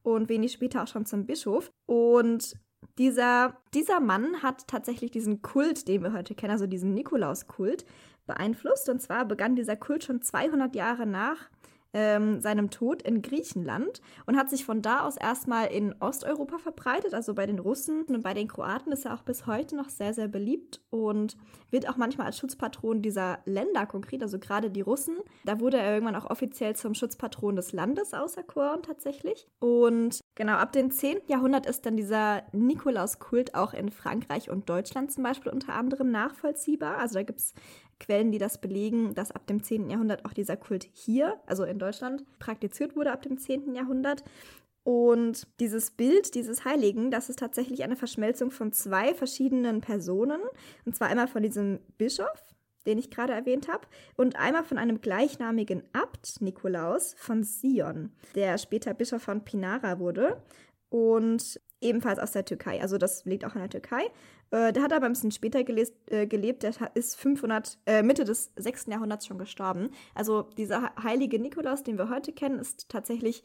und wenig später auch schon zum Bischof. Und dieser, dieser Mann hat tatsächlich diesen Kult, den wir heute kennen, also diesen Nikolauskult, beeinflusst. Und zwar begann dieser Kult schon 200 Jahre nach ähm, seinem Tod in Griechenland und hat sich von da aus erstmal in Osteuropa verbreitet, also bei den Russen und bei den Kroaten ist er auch bis heute noch sehr, sehr beliebt und wird auch manchmal als Schutzpatron dieser Länder konkret, also gerade die Russen. Da wurde er irgendwann auch offiziell zum Schutzpatron des Landes auserkoren tatsächlich. Und genau, ab dem 10. Jahrhundert ist dann dieser Nikolauskult auch in Frankreich und Deutschland zum Beispiel unter anderem nachvollziehbar. Also da gibt es Quellen, die das belegen, dass ab dem 10. Jahrhundert auch dieser Kult hier, also in Deutschland, praktiziert wurde ab dem 10. Jahrhundert. Und dieses Bild dieses Heiligen, das ist tatsächlich eine Verschmelzung von zwei verschiedenen Personen. Und zwar einmal von diesem Bischof, den ich gerade erwähnt habe, und einmal von einem gleichnamigen Abt Nikolaus von Sion, der später Bischof von Pinara wurde und ebenfalls aus der Türkei. Also das liegt auch in der Türkei. Äh, der hat aber ein bisschen später gelest, äh, gelebt. Der ist 500, äh, Mitte des 6. Jahrhunderts schon gestorben. Also dieser heilige Nikolaus, den wir heute kennen, ist tatsächlich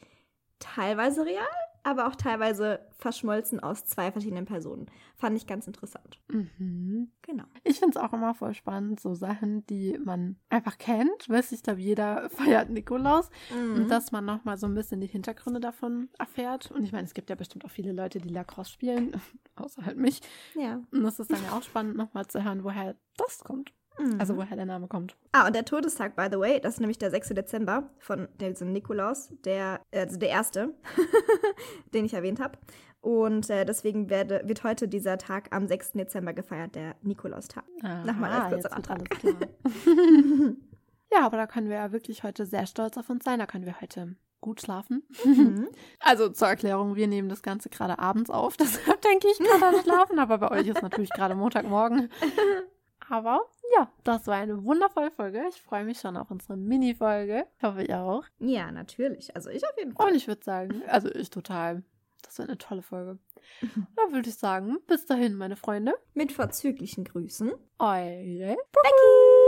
teilweise real, aber auch teilweise verschmolzen aus zwei verschiedenen Personen. Fand ich ganz interessant. Mhm. Genau. Ich finde es auch immer voll spannend, so Sachen, die man einfach kennt. Weiß ich glaube, jeder feiert Nikolaus. Mhm. Und dass man nochmal so ein bisschen die Hintergründe davon erfährt. Und ich meine, es gibt ja bestimmt auch viele Leute, die Lacrosse spielen, außer halt mich. Ja. Und das ist dann ja auch spannend, nochmal zu hören, woher das kommt. Mhm. Also woher der Name kommt. Ah, und der Todestag, by the way, das ist nämlich der 6. Dezember von diesem Nikolaus, der, also der erste, den ich erwähnt habe. Und äh, deswegen werde, wird heute dieser Tag am 6. Dezember gefeiert, der Nikolaustag. Nochmal als kurzer Antrag. ja, aber da können wir ja wirklich heute sehr stolz auf uns sein. Da können wir heute gut schlafen. Mhm. Also zur Erklärung, wir nehmen das Ganze gerade abends auf. Deshalb denke ich, kann man schlafen. Aber bei euch ist natürlich gerade Montagmorgen. Aber ja, das war eine wundervolle Folge. Ich freue mich schon auf unsere Mini-Folge. Ich hoffe, ihr auch. Ja, natürlich. Also ich auf jeden Fall. Und ich würde sagen, also ich total. Das wird eine tolle Folge. Dann würde ich sagen, bis dahin, meine Freunde. Mit vorzüglichen Grüßen. Eure Becky!